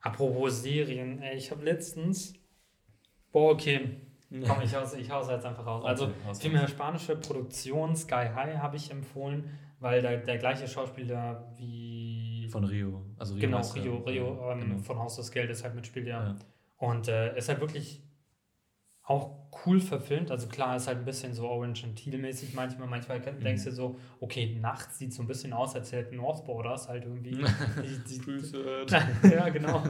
Apropos Serien, ey, ich habe letztens. Boah, okay. Komm, ich hau's, ich hau's jetzt einfach raus. Also, Okay, haus Viel mehr spanische Produktion, Sky High habe ich empfohlen, weil da der gleiche Schauspieler wie. Von Rio. Also Rio genau. Rio, Rio ähm, Genau. von Haus des Geldes halt mitspielt, ja. Ja. Und äh, ist halt wirklich auch cool verfilmt. Also klar, ist halt ein bisschen so Orange and Teal-mäßig manchmal. Manchmal Mhm. denkst du so, okay, nachts sieht so ein bisschen aus, als hätten Northborders halt irgendwie. die, die, Grüße. ja, genau.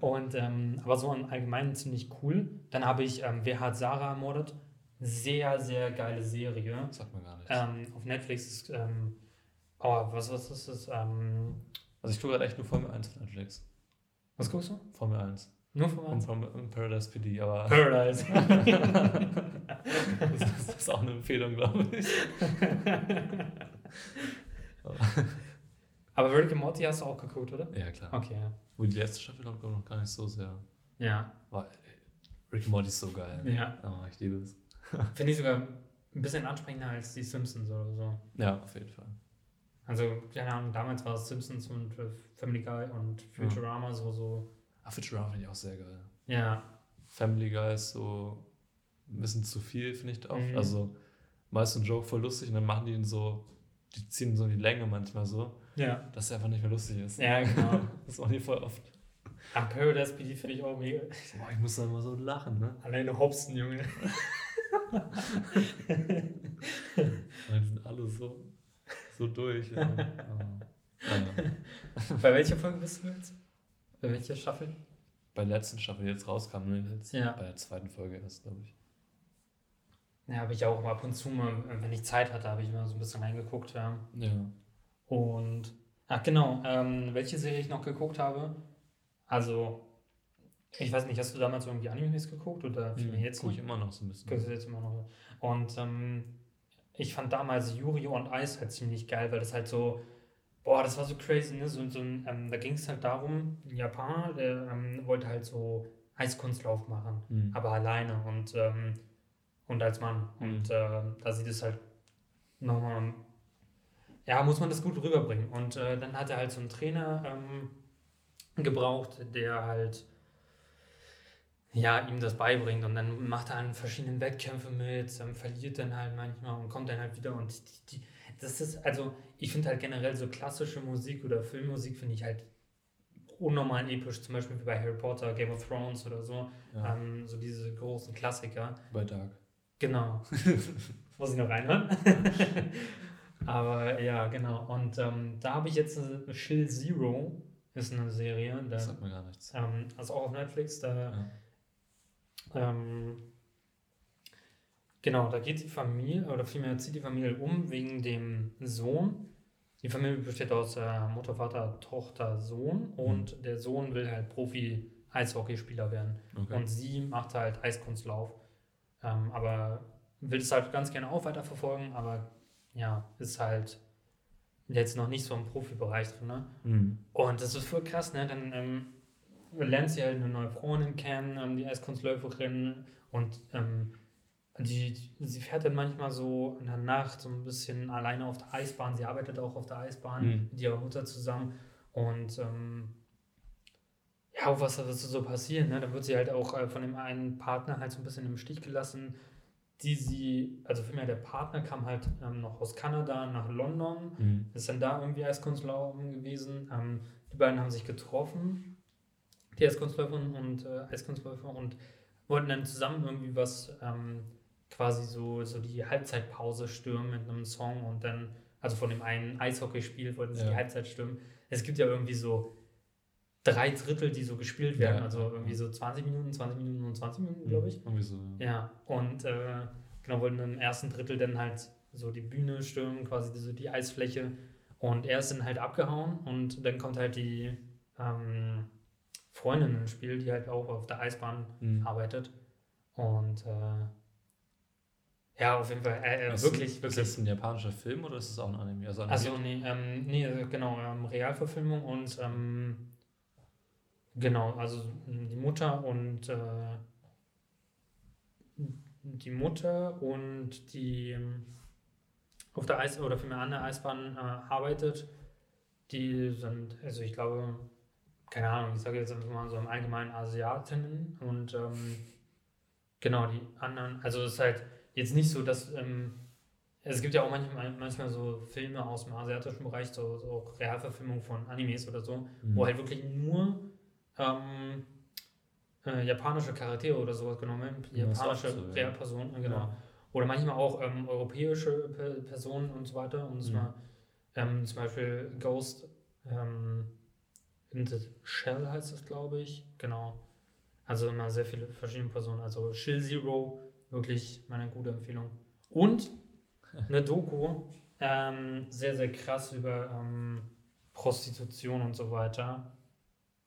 Und ähm, aber so im Allgemeinen ziemlich cool. Dann habe ich ähm, Wer hat Sarah ermordet? Sehr, sehr geile Serie. Sagt man gar nicht. Ähm, auf Netflix ist, ähm, oh, was, was ist das? Also ich gucke gerade echt nur Formel 1 auf Netflix. was guckst du? Formel 1. Nur von Und vom um Paradise PD, aber Paradise. das, das ist auch eine Empfehlung, glaube ich. aber Rick and Morty hast du auch geguckt, oder? Ja, klar. Okay, ja. Wo die letzte Staffel ich noch gar nicht so sehr Ja, war. Rick and Morty ist so geil. ja. Oh, ich liebe es. Finde ich sogar ein bisschen ansprechender als die Simpsons oder so. Ja, auf jeden Fall. Also, keine Ahnung, damals war es Simpsons und äh, Family Guy und Futurama so, so. Ah, Futurama finde ich auch sehr geil. Ja, Family Guy ist so ein bisschen zu viel, finde ich oft. Mhm. Also meist ein Joke voll lustig und dann machen die ihn so, die ziehen so die Länge manchmal so, Ja. dass er einfach nicht mehr lustig ist. Ja, genau. Das machen die voll oft. Am Paradise PD finde ich auch mega. Boah, ich muss da immer so lachen, ne? Alleine Hobson, Junge. Die sind alle so, so durch. Ja. Bei welcher Folge bist du jetzt? Bei welcher Staffel? Bei der letzten Staffel, die jetzt rauskam, ne? Jetzt Ja. Bei der zweiten Folge erst, glaube ich. Ja, habe ich auch ab und zu mal, wenn ich Zeit hatte, habe ich mal so ein bisschen reingeguckt, ja. Ja. Und, ach genau, ähm, welche Serie ich noch geguckt habe. Also, ich weiß nicht, hast du damals irgendwie Animes geguckt oder viel jetzt gucke ich immer noch so ein bisschen. Guckst du jetzt immer noch. Und ähm, ich fand damals Yuri on Ice halt ziemlich geil, weil das halt so, boah, das war so crazy, ne? So, so ein, ähm, da ging es halt darum, ein Japaner, der ähm, wollte halt so Eiskunstlauf machen, Mhm. aber alleine und, ähm, und als Mann. Mhm. Und ähm, da sieht es halt nochmal, ja, muss man das gut rüberbringen. Und äh, dann hat er halt so einen Trainer ähm, gebraucht, der halt ja, ihm das beibringt und dann macht er an verschiedenen Wettkämpfen mit, ähm, verliert dann halt manchmal und kommt dann halt wieder und die, die, das ist, also ich finde halt generell so klassische Musik oder Filmmusik finde ich halt unnormal episch, zum Beispiel wie bei Harry Potter, Game of Thrones oder so, Ja. ähm, so diese großen Klassiker. Bei Dark. Genau. Muss ich noch reinhören? Aber ja, genau. Und ähm, da habe ich jetzt eine Shill Zero, ist eine Serie, da, Das sagt mir gar nichts. ähm, also auch auf Netflix, da Ja. Ähm, genau, da geht die Familie, oder vielmehr zieht die Familie um wegen dem Sohn. Die Familie besteht aus äh, Mutter, Vater, Tochter, Sohn und der Sohn will halt Profi-Eishockeyspieler werden. Okay. Und sie macht halt Eiskunstlauf. Ähm, aber will es halt ganz gerne auch weiterverfolgen, aber ja, ist halt jetzt noch nicht so im Profibereich drin. Ne? Mhm. Und das ist voll krass, ne? Dann ähm, lernt sie halt eine neue Freundin kennen, ähm, die Eiskunstläuferin und ähm, die, sie fährt dann manchmal so in der Nacht so ein bisschen alleine auf der Eisbahn. Sie arbeitet auch auf der Eisbahn Mhm. mit ihrer Mutter zusammen und ähm, ja, was da so passiert, ne? Dann wird sie halt auch äh, von dem einen Partner halt so ein bisschen im Stich gelassen, die sie, also vielmehr der Partner kam halt ähm, noch aus Kanada nach London Mhm. ist dann da irgendwie Eiskunstlaufen gewesen. Ähm, die beiden haben sich getroffen, die Eiskunstläuferin und äh, Eiskunstläufer, und wollten dann zusammen irgendwie was ähm, quasi so, so die Halbzeitpause stürmen mit einem Song und dann, also von dem einen Eishockeyspiel wollten sie Ja. die Halbzeit stürmen. Es gibt ja irgendwie so drei Drittel, die so gespielt werden, Ja, also irgendwie so 20 Minuten, 20 Minuten und 20 Minuten, glaube ich. Irgendwie so. Ja. Ja, und äh, genau, wollten im ersten Drittel dann halt so die Bühne stürmen, quasi so die Eisfläche. Und er ist dann halt abgehauen und dann kommt halt die ähm, Freundin ins Spiel, die halt auch auf der Eisbahn Mhm. arbeitet. Und äh, ja, auf jeden Fall, äh, äh, Ist- wirklich, Ist wirklich. das ein japanischer Film oder ist es auch ein Anime? Also Also nee, ähm, nee, äh, genau, ähm, Realverfilmung und ähm, genau, also die Mutter und äh, die Mutter und die ähm, auf der Eis oder vielmehr an der Eisbahn äh, arbeitet, die sind, also ich glaube, keine Ahnung, ich sage jetzt einfach mal so im Allgemeinen Asiatinnen und ähm, genau die anderen, also es ist halt jetzt nicht so, dass ähm, es gibt ja auch manchmal, manchmal so Filme aus dem asiatischen Bereich, so, so auch Realverfilmungen von Animes oder so, Mhm. wo halt wirklich nur ähm, äh, japanische Charaktere oder sowas genommen werden, japanische so, ja. Realpersonen, äh, genau. Ja. Oder manchmal auch ähm, europäische Pe Personen und so weiter. Und Mhm. zwar ähm, zum Beispiel Ghost ähm, in the Shell heißt das, glaube ich. Genau. Also immer sehr viele verschiedene Personen. Also Shill Zero, wirklich meine gute Empfehlung. Und eine Doku, ähm, sehr, sehr krass über ähm, Prostitution und so weiter.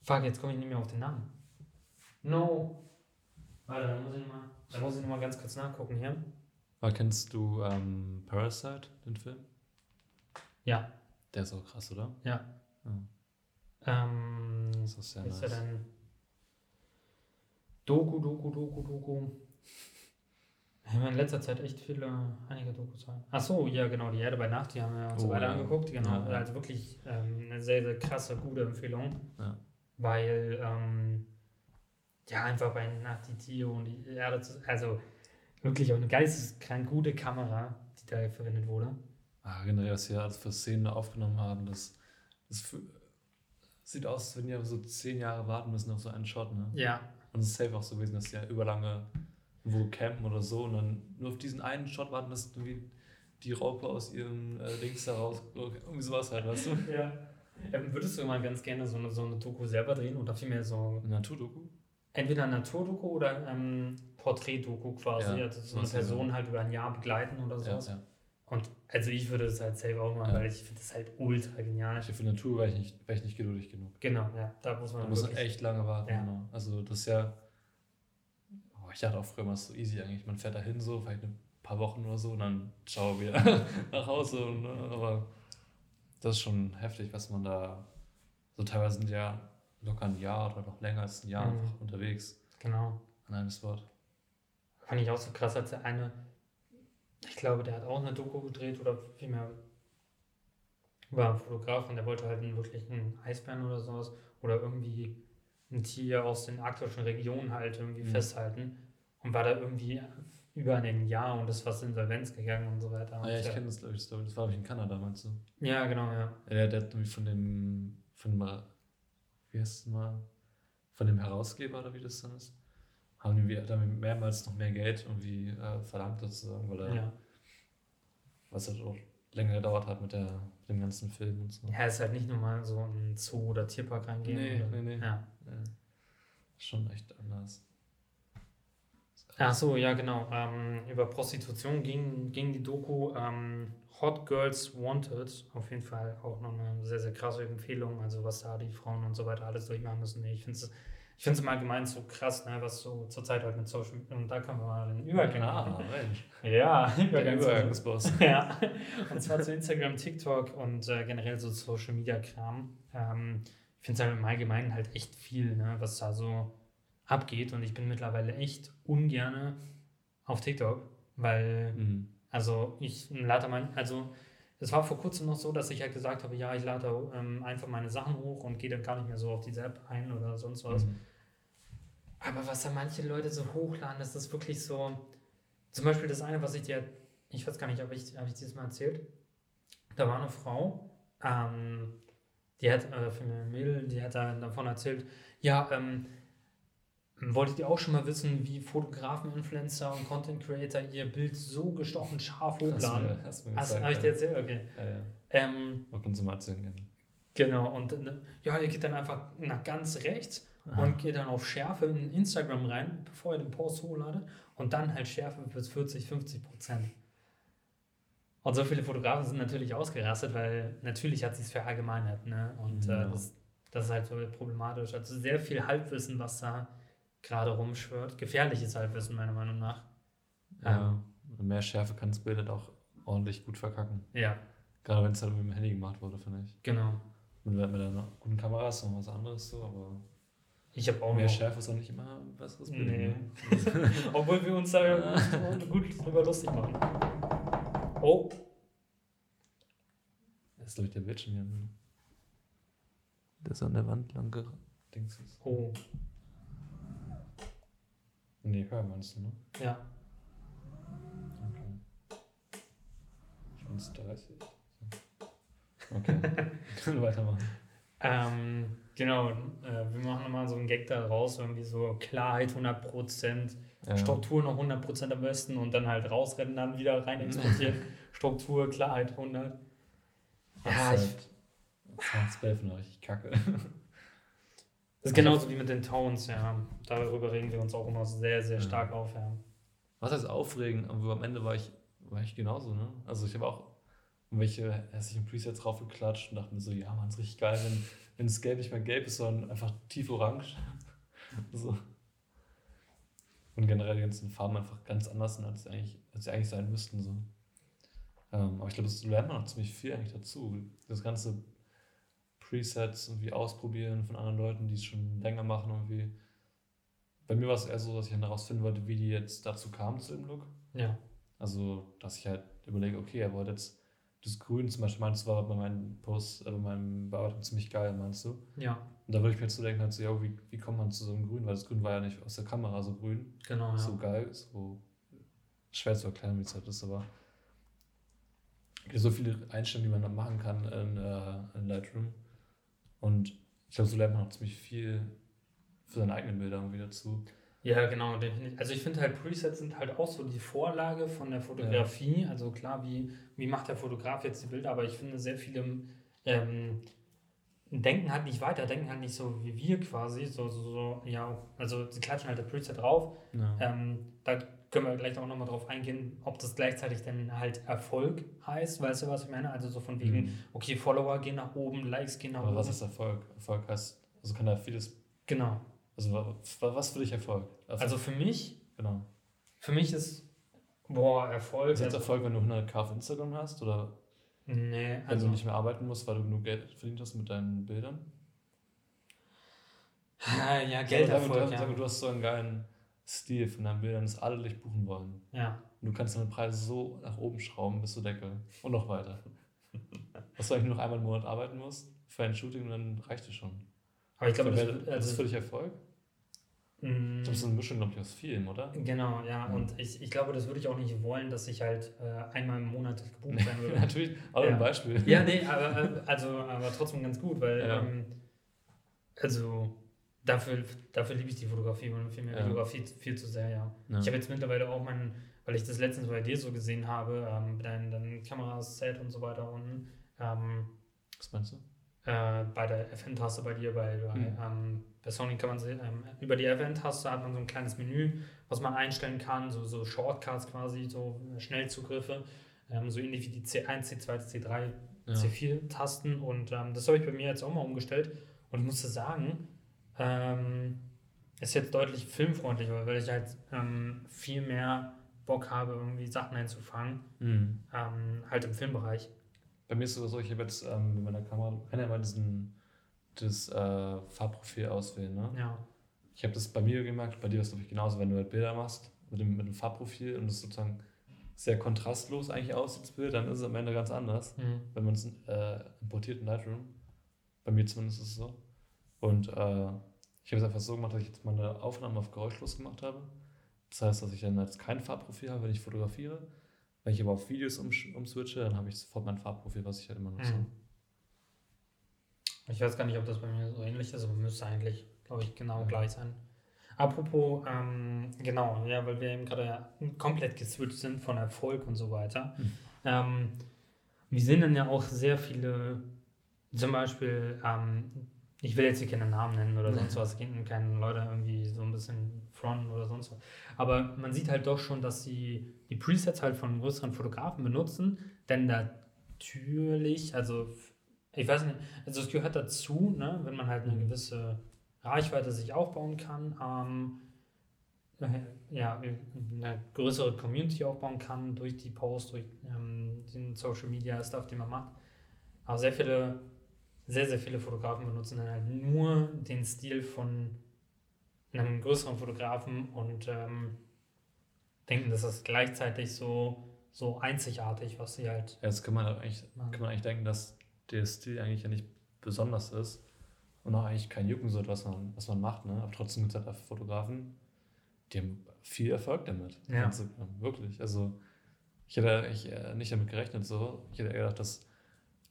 Fuck, jetzt komme ich nicht mehr auf den Namen. No. Warte, da muss ich mal, da muss ich noch mal ganz kurz nachgucken hier. Aber kennst du ähm, Parasite, den Film? Ja. Der ist auch krass, oder? Ja. Ja. Ähm, Das ist ist nice. er denn? Doku, Doku, Doku, Doku. Wir haben in letzter Zeit echt viele, einige Dokus. Ach so, ja genau, die Erde bei Nacht, die haben wir uns Oh, weiter ja. angeguckt. Genau, Ja, ja. also wirklich ähm, eine sehr, sehr krasse, gute Empfehlung. Ja. Weil, ähm, ja, einfach bei Nacht die Tiere und die Erde, zu, also wirklich auch eine geisteskrank gute Kamera. die da verwendet wurde. Ah, generell, was wir alles für Szenen aufgenommen haben, das, das für, sieht aus, als wenn die so zehn Jahre warten müssen auf so einen Shot, ne? Ja. Und es ist safe auch so gewesen, dass die ja überlange wo campen oder so und dann nur auf diesen einen Shot warten, dass irgendwie die Raupe aus ihrem äh, Dings da raus, irgendwie sowas halt, weißt du? Ja. Ähm, würdest du mal ganz gerne so eine, so eine Doku selber drehen oder vielmehr so Eine Naturdoku? entweder Naturdoku oder ähm, Porträtdoku quasi, Ja, also so eine ja. Person halt über ein Jahr begleiten oder Ja, sowas. ja. Und also ich würde es halt selber auch machen, Ja. weil ich finde das halt ultra genial. Ich für Natur wäre ich, nicht, ich nicht geduldig genug. Genau, ja, da muss man Da muss man echt lange warten. Ja. Genau. Also das ist ja. Oh, ich dachte auch früher mal, es ist so easy eigentlich. Man fährt da hin so, vielleicht ein paar Wochen oder so und dann ciao wieder nach Hause. Und, äh, aber das ist schon heftig, was man da. So teilweise sind ja locker ein Jahr oder noch länger als ein Jahr Mhm. einfach unterwegs Genau. an einem Spot. Fand ich auch so krass, als der eine, ich glaube, der hat auch eine Doku gedreht oder vielmehr war ein Fotograf und der wollte halt einen wirklichen Eisbären oder sowas oder irgendwie ein Tier aus den arktischen Regionen halt irgendwie Mhm. festhalten und war da irgendwie über ein Jahr und ist fast insolvenz gegangen und so weiter. Ah ja, ich kenne das, glaube ich. Das war, glaube ich, in Kanada, meinst du? Ja, genau, ja. Ja, der, der hat irgendwie von dem, von dem, wie heißt es mal, von dem Herausgeber oder wie das dann ist, haben wir dann mehrmals noch mehr Geld irgendwie äh, verlangt sozusagen, weil er, Ja. was halt auch länger gedauert hat mit, der, mit dem ganzen Film und so. ja, ist halt nicht nur mal so ein Zoo oder Tierpark reingehen. Nee, oder, nee, nee. Ja. Ja. Schon echt anders. Ach so, ja, genau. Ähm, über Prostitution ging, ging die Doku ähm, Hot Girls Wanted. Auf jeden Fall auch noch eine sehr, sehr krasse Empfehlung. Also, was da die Frauen und so weiter alles durchmachen müssen. Ich finde es ich find's im Allgemeinen so krass, ne, was so zurzeit halt mit Social Und da können wir mal den Übergang Ah. Ja, Übergang. Übergangsboss. ja, und zwar zu Instagram, TikTok und äh, generell so Social Media Kram. Ähm, ich finde es halt im Allgemeinen halt echt viel, ne, was da so abgeht. Und ich bin mittlerweile echt ungerne auf TikTok, weil, Mhm. also ich lade mein, also es war vor kurzem noch so, dass ich halt gesagt habe, ja, ich lade ähm, einfach meine Sachen hoch und gehe dann gar nicht mehr so auf diese App ein oder sonst was. Mhm. Aber was da manche Leute so hochladen, das ist wirklich so. Zum Beispiel das eine, was ich dir, ich weiß gar nicht, habe ich, hab ich dir mal erzählt? Da war eine Frau, ähm, die hat, äh, für eine Mädel, die hat da davon erzählt, ja, ähm, wolltet ihr auch schon mal wissen, wie Fotografen, Influencer und Content Creator ihr Bild so gestochen scharf Hast du hochladen? mir, hast du mir Hast gesagt, habe ich dir erzählt? Okay. ja. Ja. Ähm, kann es mal erzählen gerne. Genau, und äh, ja, ihr geht dann einfach nach ganz rechts und geht dann auf Schärfe in Instagram rein, bevor ihr den Post hochladet und dann halt Schärfe bis 40, 50 Prozent. Und so viele Fotografen sind natürlich ausgerastet, weil natürlich hat sich es verallgemeinert, ne? Und Ja. äh, das, das ist halt so problematisch. Also sehr viel Halbwissen, was da gerade rumschwört. Gefährliches Halbwissen, meiner Meinung nach. Ja. Und mehr Schärfe kann das Bild halt auch ordentlich gut verkacken. Ja, Gerade wenn es halt mit dem Handy gemacht wurde, finde ich. genau. Mit, mit einer guten Kamera ist noch was anderes so, aber Ich habe auch mehr noch. Schärfe ist auch nicht immer ein besseres Bild. Nee. Ne? Obwohl wir uns da ja gut, drüber lustig machen. Oh, Das ist, glaube ich, der Bildschirm hier. Ne? Der ist an der Wand lang Dings ist. oh, Nee, hör meinst du, ne? ja. Okay. Ich bin's 30. Okay. Können wir weitermachen. Ähm, genau, äh, wir machen nochmal so einen Gag da raus, irgendwie so Klarheit 100%, Ja. Struktur noch 100% am besten und dann halt rausrennen, dann wieder rein exportieren. Struktur, Klarheit 100. Ja, Das ich, ist halt 12 noch richtig kacke. Das ist genauso wie mit den Tones, ja. Darüber regen wir uns auch immer sehr, sehr Ja. stark auf, ja. Was heißt aufregen? Aber am Ende war ich, war ich genauso, ne? Also ich habe auch irgendwelche hässlichen Presets draufgeklatscht und dachte mir so, ja, man, ist richtig geil, wenn, wenn das Gelb nicht mehr gelb ist, sondern einfach tief orange. so. Und generell die ganzen Farben einfach ganz anders sind, als sie eigentlich, als sie eigentlich sein müssten. So. Ähm, aber ich glaube, das lernt man noch ziemlich viel eigentlich dazu. Das ganze Presets irgendwie ausprobieren von anderen Leuten, die es schon länger machen, irgendwie. Bei mir war es eher so, dass ich dann herausfinden wollte, wie die jetzt dazu kamen zu dem Look. Ja, Also, dass ich halt überlege, okay, er wollte jetzt das Grün zum Beispiel, meinst du, war bei meinem Post, äh, bei meinem Bearbeitung ziemlich geil, meinst du? ja, Und da würde ich mir jetzt so denken, halt so, ja, wie, wie kommt man zu so einem Grün? Weil das Grün war ja nicht aus der Kamera so grün, genau, ja. so geil, so schwer zu erklären, wie es halt ist, aber so viele Einstellungen, die man dann machen kann in, äh, in Lightroom. Und ich glaube, so lernt man auch ziemlich viel für seine eigenen Bilder irgendwie dazu. Ja, genau. Also ich finde halt Presets sind halt auch so die Vorlage von der Fotografie. Ja. Also klar, wie, wie macht der Fotograf jetzt die Bilder, aber ich finde sehr viele ähm, denken halt nicht weiter, denken halt nicht so wie wir quasi. So, so, so ja, also sie klatschen halt das Preset drauf. Ja. Ähm, da können wir gleich auch nochmal drauf eingehen, ob das gleichzeitig dann halt Erfolg heißt. Weißt du, was ich meine? Also so von wegen, mhm. okay, Follower gehen nach oben, Likes gehen nach aber oben. Was ist Erfolg? Erfolg heißt, also kann da vieles. Genau. Also was für dich Erfolg? Erfolg? Also für mich, genau. Für mich ist, boah, Erfolg. Ist jetzt also Erfolg, wenn du 100k auf Instagram hast? Oder nee, wenn also, du nicht mehr arbeiten musst, weil du genug Geld verdient hast mit deinen Bildern? Ja, ja Gelderfolg. Ja. Sag, du hast so einen geilen Stil von deinen Bildern, dass alle dich buchen wollen. Ja. Und du kannst deine Preise so nach oben schrauben bis zur Decke und noch weiter. Dass du eigentlich nur noch einmal im Monat arbeiten musst für ein Shooting und dann reicht es schon. Aber ich glaube, das, das, das, ist für dich Erfolg? Mm. Das ist eine Mischung, glaube ich, aus vielen, oder? Genau, ja. Mhm. Und ich, ich glaube, das würde ich auch nicht wollen, dass ich halt äh, einmal im Monat gebucht sein würde. Natürlich, auch ja. ein Beispiel. Ja, nee, aber, also, aber trotzdem ganz gut, weil, ja. ähm, also, dafür, dafür liebe ich die Fotografie und viel mehr ja. Videografie viel zu sehr, ja. Ich habe jetzt mittlerweile auch meinen, weil ich das letztens bei dir so gesehen habe, ähm, dein, dein Kameraset und so weiter unten. Ähm, Was meinst du? Äh, bei der FN-Taste bei dir, bei, bei mhm. ähm, bei Sony kann man sehen, ähm, über die Event-Taste hat man so ein kleines Menü, was man einstellen kann, so, so Shortcuts quasi, so Schnellzugriffe, ähm, so ähnlich wie die C1, C2, C3, ja. C4-Tasten. Und ähm, das habe ich bei mir jetzt auch mal umgestellt. Und ich musste sagen, ähm, ist jetzt deutlich filmfreundlicher, weil ich halt ähm, viel mehr Bock habe, irgendwie Sachen einzufangen, mhm. Ähm, halt im Filmbereich. Bei mir ist es so, ich habe jetzt ähm, mit meiner Kamera, kann ja mal diesen das äh, Farbprofil auswählen. Ne? Ja. Ich habe das bei mir gemerkt, bei dir ist es glaube genauso, wenn du halt Bilder machst mit dem, mit dem Farbprofil und es sozusagen sehr kontrastlos eigentlich aussieht, das Bild, dann ist es am Ende ganz anders, mhm. wenn man es äh, importiert in Lightroom. Bei mir zumindest ist es so. Und äh, ich habe es einfach so gemacht, dass ich jetzt meine Aufnahmen auf geräuschlos gemacht habe. Das heißt, dass ich dann jetzt kein Farbprofil habe, wenn ich fotografiere. Wenn ich aber auf Videos umswitche, dann habe ich sofort mein Farbprofil, was ich halt immer nutze. Mhm. Ich weiß gar nicht, ob das bei mir so ähnlich ist, aber müsste eigentlich, glaube ich, genau ja. gleich sein. Apropos, ähm, genau, ja, weil wir eben gerade komplett geswitcht sind von Erfolg und so weiter. Mhm. Ähm, wir sehen dann ja auch sehr viele, zum Beispiel, ähm, ich will jetzt hier keine Namen nennen oder sonst was, keine Leute irgendwie so ein bisschen fronten oder sonst was. Aber man sieht halt doch schon, dass sie die Presets halt von größeren Fotografen benutzen, denn natürlich, also ich weiß nicht, also es gehört dazu, ne, wenn man halt eine gewisse Reichweite sich aufbauen kann, ähm, äh, ja, eine größere Community aufbauen kann durch die Posts, durch ähm, den Social Media Stuff, den man macht. Aber sehr viele, sehr, sehr viele Fotografen benutzen dann halt nur den Stil von einem größeren Fotografen und ähm, denken, das ist gleichzeitig so, so einzigartig, was sie halt. Ja, jetzt kann man eigentlich, kann man eigentlich denken, dass der Stil eigentlich ja nicht besonders ist und auch eigentlich kein Jucken sollte, was man, was man macht. Ne? Aber trotzdem gibt es halt Fotografen, die haben viel Erfolg damit. Ja. Wirklich. Also ich hätte eigentlich nicht damit gerechnet so. Ich hätte eher gedacht, dass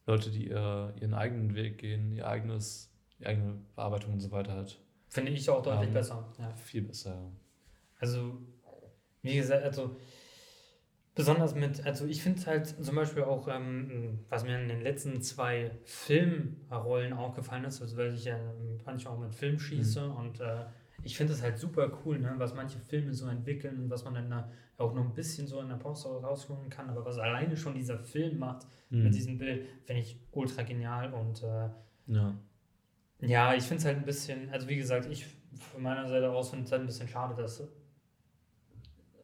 Leute, die ihr, ihren eigenen Weg gehen, ihr eigenes, die eigene Bearbeitung und so weiter halt. Finde ich auch deutlich haben. besser. Ja. Viel besser, ja. Also, wie gesagt, also Besonders mit, also ich finde es halt zum Beispiel auch, ähm, was mir in den letzten zwei Filmrollen aufgefallen ist, also weil ich ja manchmal auch mit Film schieße mhm. und äh, ich finde es halt super cool, ne, was manche Filme so entwickeln und was man dann da auch noch ein bisschen so in der Post rausholen kann, aber was alleine schon dieser Film macht mhm. mit diesem Bild, finde ich ultra genial und äh, ja. ja, ich finde es halt ein bisschen, also wie gesagt, ich von meiner Seite aus finde es halt ein bisschen schade, dass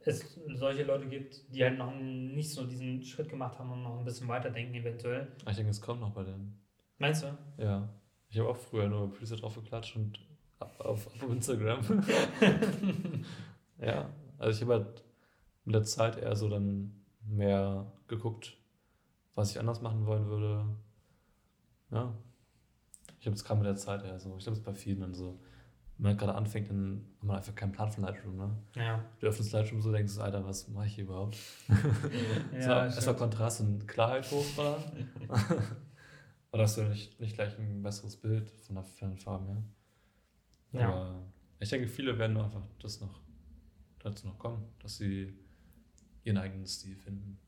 es solche Leute gibt, die halt noch nicht so diesen Schritt gemacht haben und noch ein bisschen weiterdenken eventuell. Ich denke, es kommt noch bei denen. Meinst du? Ja. Ich habe auch früher nur Preset drauf geklatscht und auf, auf Instagram. ja, also ich habe halt mit der Zeit eher so dann mehr geguckt, was ich anders machen wollen würde. Ja. Ich habe es gerade mit der Zeit eher so. Ich glaube, es ist bei vielen dann so. Wenn man gerade anfängt, dann hat man einfach keinen Plan von Lightroom, ne? Ja. Du öffnest Lightroom so, denkst du, Alter, was mache ich hier überhaupt? Ja, es war Kontrast und Klarheit hochfahren. Oder hast du nicht, nicht gleich ein besseres Bild von der Farben her? Ja. Aber ich denke, viele werden einfach das noch dazu noch kommen, dass sie ihren eigenen Stil finden.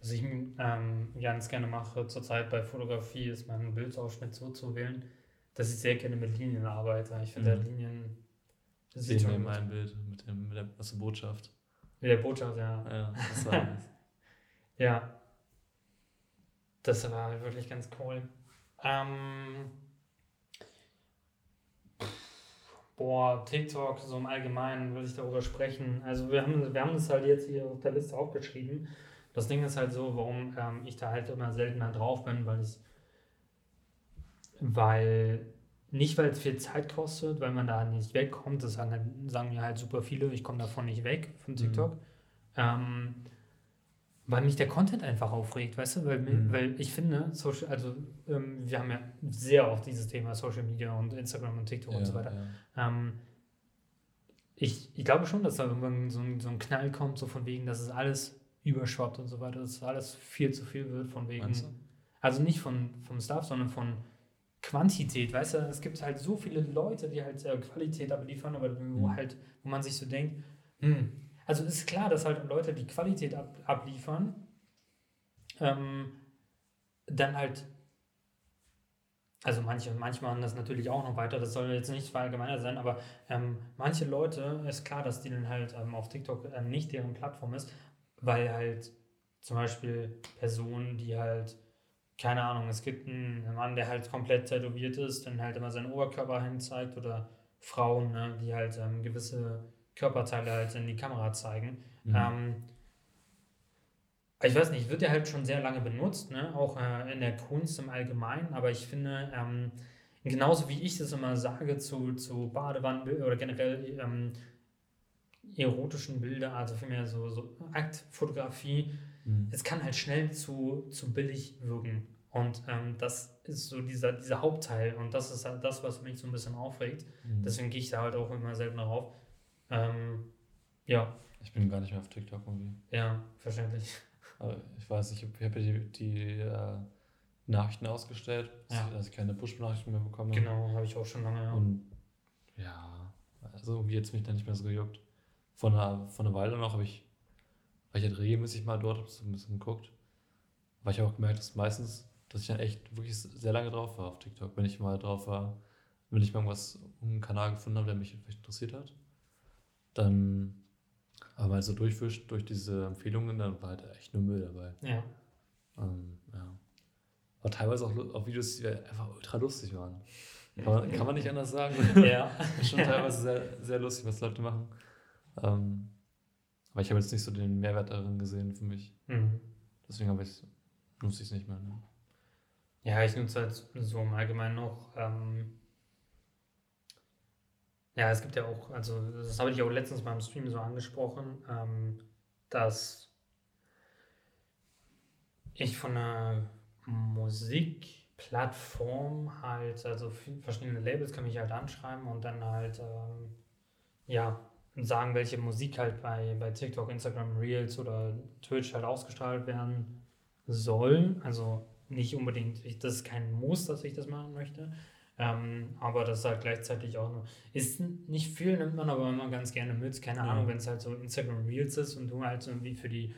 Was ich ähm, ganz gerne mache zurzeit bei Fotografie, ist meinen Bildausschnitt so zu wählen, dass ich sehr gerne mit Linien arbeite. Ich finde, Mhm. Linien das sieht schon in gut. meinem Bild mit, dem, mit der also Botschaft. Mit der Botschaft, ja. Ja, das war nice. Ja. Das war wirklich ganz cool. Ähm, boah, TikTok, so im Allgemeinen will ich darüber sprechen. Also wir haben, wir haben das halt jetzt hier auf der Liste aufgeschrieben. Das Ding ist halt so, warum ähm, ich da halt immer seltener drauf bin, weil ich weil nicht weil es viel Zeit kostet, weil man da nicht wegkommt, das sagen, halt, sagen mir halt super viele, ich komme davon nicht weg von TikTok. Ähm, weil mich der Content einfach aufregt, weißt du? Weil, Mhm. weil ich finde, Social, also ähm, wir haben ja sehr oft dieses Thema Social Media und Instagram und TikTok und so weiter. Ja. Ähm, ich, ich glaube schon, dass da irgendwann so ein, so ein Knall kommt, so von wegen, dass es alles überschwappt und so weiter, dass es alles viel zu viel wird, von wegen. Also nicht von, vom Staff, sondern von Quantität, weißt du, es gibt halt so viele Leute, die halt äh, Qualität abliefern, aber wo Mhm. halt, wo man sich so denkt, hm, also ist klar, dass halt Leute, die Qualität ab, abliefern, ähm, dann halt, also manche, manche machen das natürlich auch noch weiter, das soll jetzt nicht allgemeiner sein, aber ähm, manche Leute, ist klar, dass die dann halt ähm, auf TikTok ähm, nicht deren Plattform ist, weil halt zum Beispiel Personen, die halt, keine Ahnung, es gibt einen Mann, der halt komplett tätowiert ist, dann halt immer seinen Oberkörper hinzeigt oder Frauen, ne, die halt ähm, gewisse Körperteile halt in die Kamera zeigen. Mhm. Ähm, ich weiß nicht, wird ja halt schon sehr lange benutzt, ne? auch äh, in der Kunst im Allgemeinen, aber ich finde, ähm, genauso wie ich das immer sage zu, zu Badewannenbildern oder generell ähm, erotischen Bilder, also vielmehr so, so Aktfotografie, Mhm. es kann halt schnell zu, zu billig wirken. Und ähm, das ist so dieser, dieser Hauptteil und das ist halt das, was mich so ein bisschen aufregt. Mhm. Deswegen gehe ich da halt auch immer seltener rauf. Ähm, ja, Ich bin gar nicht mehr auf TikTok irgendwie. ja, verständlich. Aber ich weiß ich habe ja die, die äh, Nachrichten ausgestellt, dass, Ja. ich, dass ich keine Push-Nachrichten mehr bekomme. Genau, habe ich auch schon lange. Ja. Und ja, also irgendwie jetzt mich da nicht mehr so gejuckt. Vor einer, vor einer Weile noch habe ich, war ich halt regelmäßig mal dort, habe so ein bisschen geguckt. Weil ich auch gemerkt, dass meistens, dass ich dann echt wirklich sehr lange drauf war auf TikTok. Wenn ich mal drauf war, wenn ich mal irgendwas, einen Kanal gefunden habe, der mich vielleicht interessiert hat, dann aber mal so durchwischt durch diese Empfehlungen, dann war halt echt nur Müll dabei. Ja, Ähm, ja. Aber teilweise auch, auch Videos, die einfach ultra lustig waren. Kann man, kann man nicht anders sagen. ja. Ist schon teilweise sehr, sehr lustig, was Leute machen. Ähm, aber ich habe jetzt nicht so den Mehrwert darin gesehen für mich. Mhm. Deswegen habe ich nutze ich es nicht mehr. Ne? Ja, ich nutze halt so im Allgemeinen noch. Ähm, ja, es gibt ja auch, also das habe ich auch letztens beim Stream so angesprochen, ähm, dass ich von einer Musikplattform halt, also verschiedene Labels kann mich halt anschreiben und dann halt, ähm, ja, sagen, welche Musik halt bei, bei TikTok, Instagram Reels oder Twitch halt ausgestrahlt werden soll. Also nicht unbedingt, ich, das ist kein Muss, dass ich das machen möchte. Ähm, aber das ist halt gleichzeitig auch nur, ist nicht viel, nimmt man aber immer ganz gerne mit. Keine Ja. Ahnung, wenn es halt so Instagram Reels ist und du halt so irgendwie für die,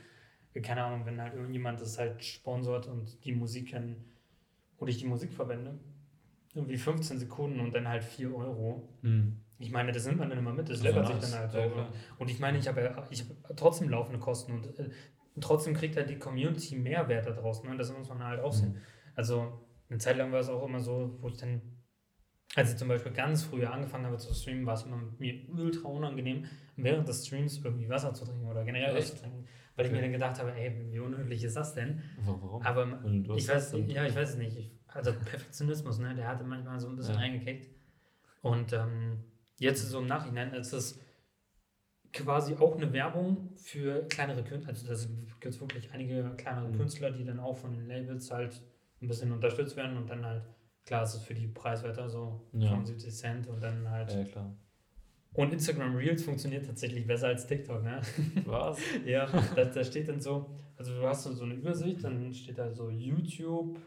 keine Ahnung, wenn halt irgendjemand das halt sponsort und die Musik dann, oder ich die Musik verwende, irgendwie 15 Sekunden und dann halt 4 Euro. Ich meine, das nimmt man dann immer mit, das Also läppert sich dann halt so. Ja. Und ich meine, ich habe ja, ich habe trotzdem laufende Kosten und äh, trotzdem kriegt halt die Community Mehrwert da draußen. Ne? Das muss man halt auch sehen. Also eine Zeit lang war es auch immer so, wo ich dann, als ich zum Beispiel ganz früher angefangen habe zu streamen, war es immer mir ultra unangenehm, während des Streams irgendwie Wasser zu trinken oder generell was zu trinken. Weil ich Okay. mir dann gedacht habe, ey, wie unhöflich ist das denn? Wa- Warum? Aber ich weiß, ja, ich weiß es nicht. Ich, also Perfektionismus, ne, der hatte manchmal so ein bisschen Ja. reingekickt. Und ähm, jetzt so im Nachhinein ist es quasi auch eine Werbung für kleinere Künstler. Also das gibt wirklich einige kleinere Mhm. Künstler, die dann auch von den Labels halt ein bisschen unterstützt werden und dann halt, klar, ist es für die preiswerter, so Ja. 75 Cent und dann halt Ja, klar. Und Instagram Reels funktioniert tatsächlich besser als TikTok, ne? Was? ja, da, da steht dann so, also du hast so eine Übersicht, dann steht da so YouTube,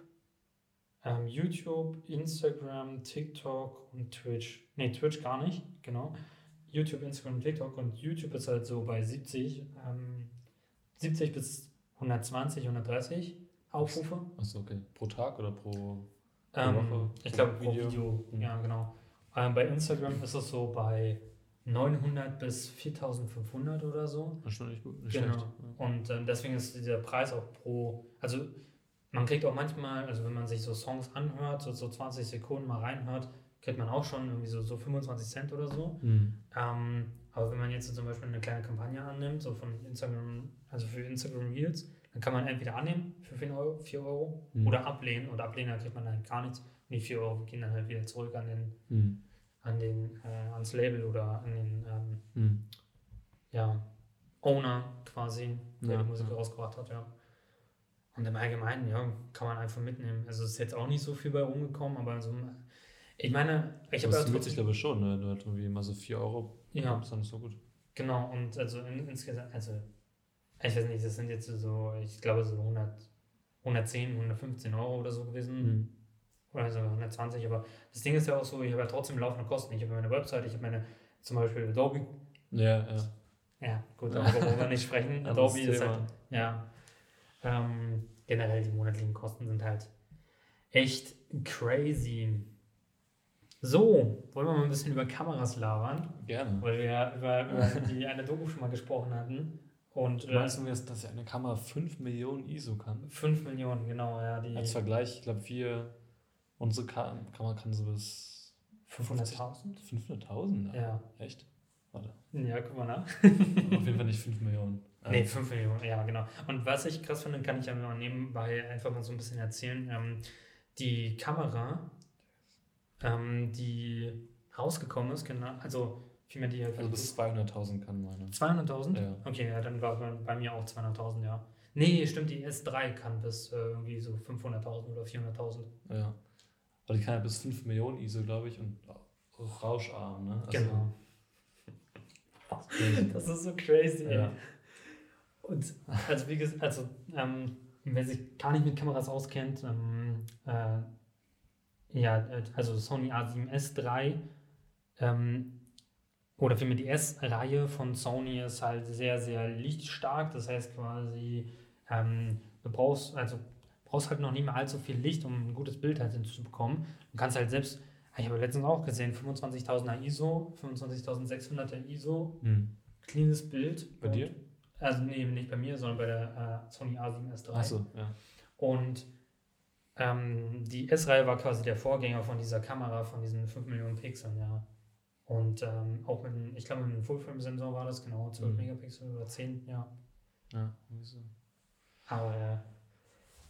ähm, YouTube, Instagram, TikTok und Twitch. Ne, Twitch gar nicht, genau. YouTube, Instagram, TikTok und YouTube ist halt so bei 70, ähm, 70 bis 120, 130 Aufrufe. Achso, okay. Pro Tag oder pro. Ähm, Woche? ich glaube Pro pro Video? Video, Mhm. ja genau. Ähm, bei Instagram ist es so bei 900 bis 4500 oder so. Das ist schon nicht gut. Nicht Genau. schlecht. Ja. Und ähm, deswegen ist dieser Preis auch pro, also man kriegt auch manchmal, also wenn man sich so Songs anhört, so, so 20 Sekunden mal reinhört, kriegt man auch schon irgendwie so, so 25 Cent oder so. Mhm. Ähm, aber wenn man jetzt zum Beispiel eine kleine Kampagne annimmt, so von Instagram, also für Instagram Reels, dann kann man entweder annehmen für 4 Euro, 4 Euro Mhm. oder ablehnen und ablehnen, dann kriegt man dann gar nichts. Und die 4 Euro gehen dann halt wieder zurück an den, Mhm. an den, äh, ans Label oder an den, ähm, Mhm. ja, Owner quasi, der Ja, die Musik ja. rausgebracht hat, ja. Und im Allgemeinen, ja, kann man einfach mitnehmen. Also es ist jetzt auch nicht so viel bei rumgekommen, aber so, ich meine, ich habe Das ja trotzdem, glaube ich, schon, ne? du halt irgendwie mal so 4 Euro Ja. dann ist so gut. genau, und also in, insgesamt, also ich weiß nicht, das sind jetzt so, ich glaube so 100, 110, 115 Euro oder so gewesen. Mhm. Oder so 120, aber das Ding ist ja auch so, ich habe ja trotzdem laufende Kosten. Ich habe meine Website, ich habe meine, zum Beispiel Adobe, Ja, ja. ja, gut, darüber wollen wir nicht sprechen. Adobe ist halt, ja, ähm, generell die monatlichen Kosten sind halt echt crazy. So, wollen wir mal ein bisschen über Kameras labern, Gerne. weil wir ja über, über die eine Doku schon mal gesprochen hatten. Und Du äh, meinst du, dass, dass eine Kamera 5 Millionen ISO kann? 5 Millionen, genau, ja, die Als Vergleich, ich glaube, wir, unsere Ka Kamera kann so bis 500.000? 500.000? Ja. Echt? Warte. Ja, guck mal nach. Auf jeden Fall nicht 5 Millionen. Nee, Ähm, 5 Millionen, ja, genau. Und was ich krass finde, kann ich ja mal nebenbei einfach mal so ein bisschen erzählen. Ähm, die Kamera, ähm, die rausgekommen ist, genau, also vielmehr die Also bis 200.000 kann meine. 200.000? Ja. Okay, ja, dann war bei, bei mir auch 200.000, ja. Nee, stimmt, die S3 kann bis äh, irgendwie so 500.000 oder 400.000. Ja. Aber die kann ja bis 5 Millionen ISO, glaube ich, und rauscharm, ne? Also, Genau. Das ist so crazy. ey. Und also wie gesagt, also ähm, wer sich gar nicht mit Kameras auskennt, ähm, äh, ja, also Sony A7S III ähm, oder vielmehr die S-Reihe von Sony ist halt sehr, sehr lichtstark. Das heißt quasi, ähm, du brauchst, also brauchst halt noch nicht mehr allzu viel Licht, um ein gutes Bild halt hinzubekommen. Du kannst halt selbst, ich habe letztens auch gesehen, 25.000er ISO, 25.600er ISO, Hm. cleanes Bild. Bei dir? Also nee, nicht bei mir, sondern bei der äh, Sony A7S III. Achso, ja. Und ähm, die S-Reihe war quasi der Vorgänger von dieser Kamera, von diesen 5 Millionen Pixeln, ja. Und ähm, auch mit, einem- ich glaube, mit einem Full-Frame-Sensor war das, genau, 12 Mhm. Megapixel oder 10, ja. Ja, so. Aber äh,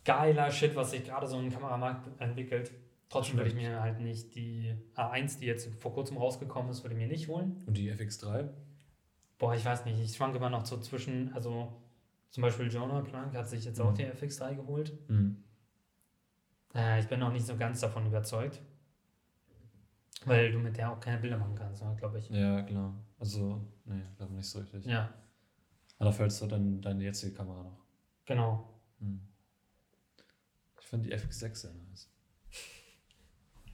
geiler Shit, was sich gerade so im Kameramarkt entwickelt. Trotzdem würde ich mir halt nicht die A1, die jetzt vor kurzem rausgekommen ist, würde ich mir nicht holen. Und die FX3? Boah, ich weiß nicht, ich schwanke immer noch so zwischen, also zum Beispiel Jonah Plank hat sich jetzt auch Mhm. die FX3 geholt. Hm. Äh, ich bin noch nicht so ganz davon überzeugt. Weil du mit der auch keine Bilder machen kannst, glaube ich. Ja, klar. Also, nee, glaube nicht so richtig. Ja, Aber dafür hältst du dann deine jetzige Kamera noch. genau. Hm. Ich finde die FX6 sehr nice.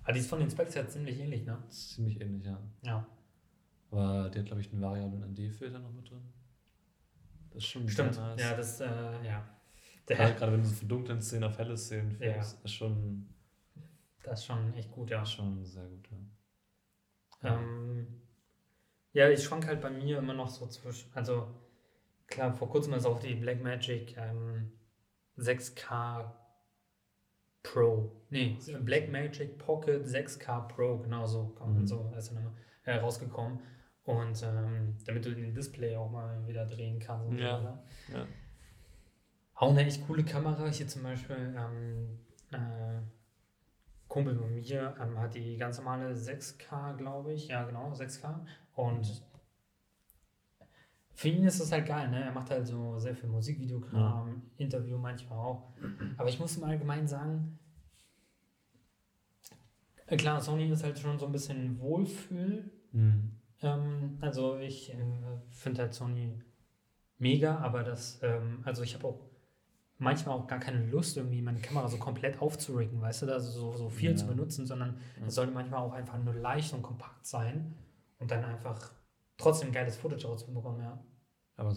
Aber die ist von den Specs her ziemlich ähnlich, ne? Ziemlich ähnlich, ja. Ja. Aber die hat, glaube ich, einen variablen ND-Filter noch mit drin. Das ist schon Stimmt. nice. Ja, das, äh, ja. Gerade, Der, gerade wenn du so von dunklen Szenen auf helle Szenen Ja. fährst, ist schon, das ist schon echt gut, ja. schon sehr gut, ja. Ähm, ja, ich schwank halt bei mir immer noch so zwischen, also klar, vor kurzem ist auch die Blackmagic ähm, 6K Pro, nee, Blackmagic Pocket 6K Pro, genau so, Mhm. so heißt der Name, äh, rausgekommen. Und ähm, damit du den Display auch mal wieder drehen kannst. Und Ja. so weiter. Ja. Auch eine echt coole Kamera. Hier zum Beispiel ähm, äh, Kumpel von mir ähm, hat die ganz normale 6K, glaube ich. Ja, genau, 6K. Und für ihn ist das halt geil, ne? Er macht halt so sehr viel Musikvideokram, Interview manchmal auch. Aber ich muss im Allgemeinen sagen, äh, klar, Sony ist halt schon so ein bisschen Wohlfühl Hm. Ähm, also ich äh, finde halt Sony mega, aber das, ähm, also ich habe auch manchmal auch gar keine Lust, irgendwie meine Kamera so komplett aufzuriggen, weißt du, also so, so viel Ja. zu benutzen, sondern Ja. es sollte manchmal auch einfach nur leicht und kompakt sein und dann einfach trotzdem ein geiles Footage rauszubekommen, ja. Aber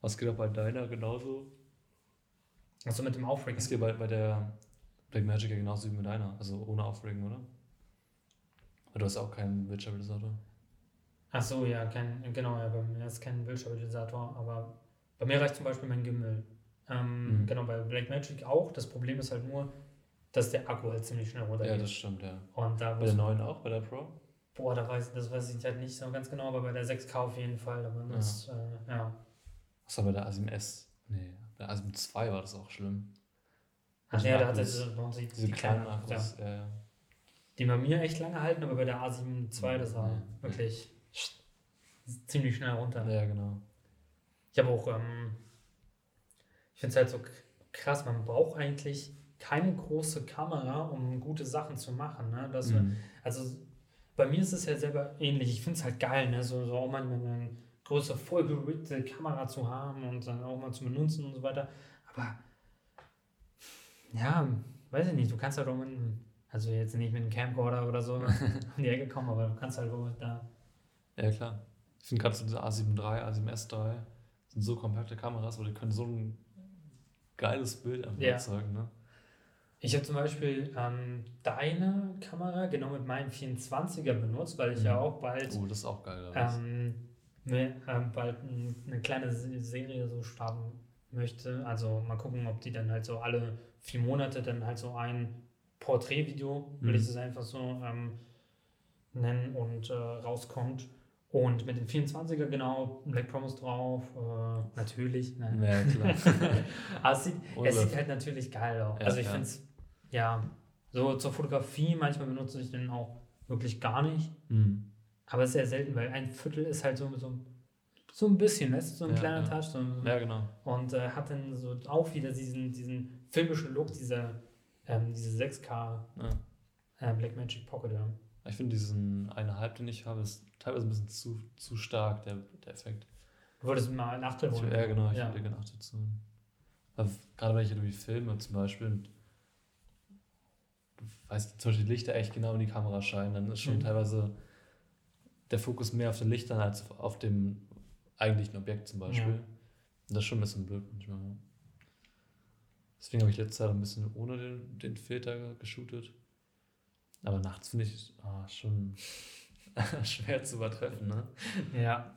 was- geht auch bei deiner genauso? Also mit dem Aufriggen. Es geht bei, bei der Blackmagic ja genauso wie mit deiner, also ohne Aufregen, oder? Aber du hast auch keinen Bildstabilisator. Ach so, ja, kein, genau, ja, bei mir ist kein Bildstabilisator, aber bei mir reicht zum Beispiel mein Gimbal. Ähm, Mhm. Genau, bei Blackmagic auch. Das Problem ist halt nur, dass der Akku halt ziemlich schnell Ja, runtergeht. das stimmt, ja. und da Bei der neuen auch, bei der Pro? Boah, da weiß, das weiß ich halt nicht so ganz genau, aber bei der 6K auf jeden Fall. Aber das, äh, ja. War bei der ASIM S? Nee, bei der ASIM 2 war das auch schlimm. Ach ja, da hat er Akkus- diese, Diese die kleinen kleinen, Akkus, ja, ja, ja. Die bei mir echt lange halten, aber bei der A7 II, das war Ja. wirklich ziemlich schnell runter. Ja, genau. Ich habe auch, ähm, ich finde es halt so krass, man braucht eigentlich keine große Kamera, um gute Sachen zu machen. Ne? Das, Mhm. Also bei mir ist es ja selber ähnlich. Ich finde es halt geil, ne? so, so auch manchmal eine größere, vollgeriggte Kamera zu haben und dann auch mal zu benutzen und so weiter. Aber ja, weiß ich nicht, du kannst halt auch mit einem, also jetzt nicht mit einem Camcorder oder so um die Ecke kommen, aber du kannst halt auch da. Ja, klar. Ich finde gerade so diese A7 III, A7 S3 sind so kompakte Kameras, aber die können so ein geiles Bild einfach Ja. erzeugen, ne? Ich habe zum Beispiel ähm, deine Kamera genau mit meinem 24er benutzt, weil ich Mhm. ja auch bald Oh, das ist auch geil. ähm, ne, ähm, bald ein, eine kleine Se- Serie so starten möchte. Also mal gucken, ob die dann halt so alle vier Monate dann halt so ein Porträtvideo, Mhm. ich es einfach so ähm, nennen und äh, rauskommt. Und mit dem 24er genau, Black Promise drauf, äh, natürlich. Ne? Ja, klar. Aber es sieht, es sieht halt natürlich geil aus. Ja, also ich ja. finde es, ja, so zur Fotografie, manchmal benutze ich den auch wirklich gar nicht. Mhm. Aber sehr selten, weil ein Viertel ist halt so, so, so ein bisschen, weißt du, so ein Ja, kleiner ja. Touch. So, Ja, genau. Und äh, hat dann so auch wieder diesen, diesen filmischen Look, dieser, ähm, diese 6K Ja. äh, Blackmagic Pocket. Ja. Ich finde diesen eine Halb, den ich habe, ist teilweise ein bisschen zu, zu stark, der, der Effekt. Du wolltest mal Ich, holen. ja, genau, ich Ja. gerne auch dazu. Aber gerade wenn ich irgendwie filme zum Beispiel und du weißt, zum Beispiel die Lichter echt genau in die Kamera scheinen, dann ist schon Mhm. teilweise der Fokus mehr auf den Lichtern als auf dem eigentlichen Objekt zum Beispiel. Ja. Das ist schon ein bisschen blöd manchmal. Ja. Deswegen habe ich letztes Jahr ein bisschen ohne den, den Filter geshootet. Aber nachts finde ich ah, schon schwer zu übertreffen, ne? Ja,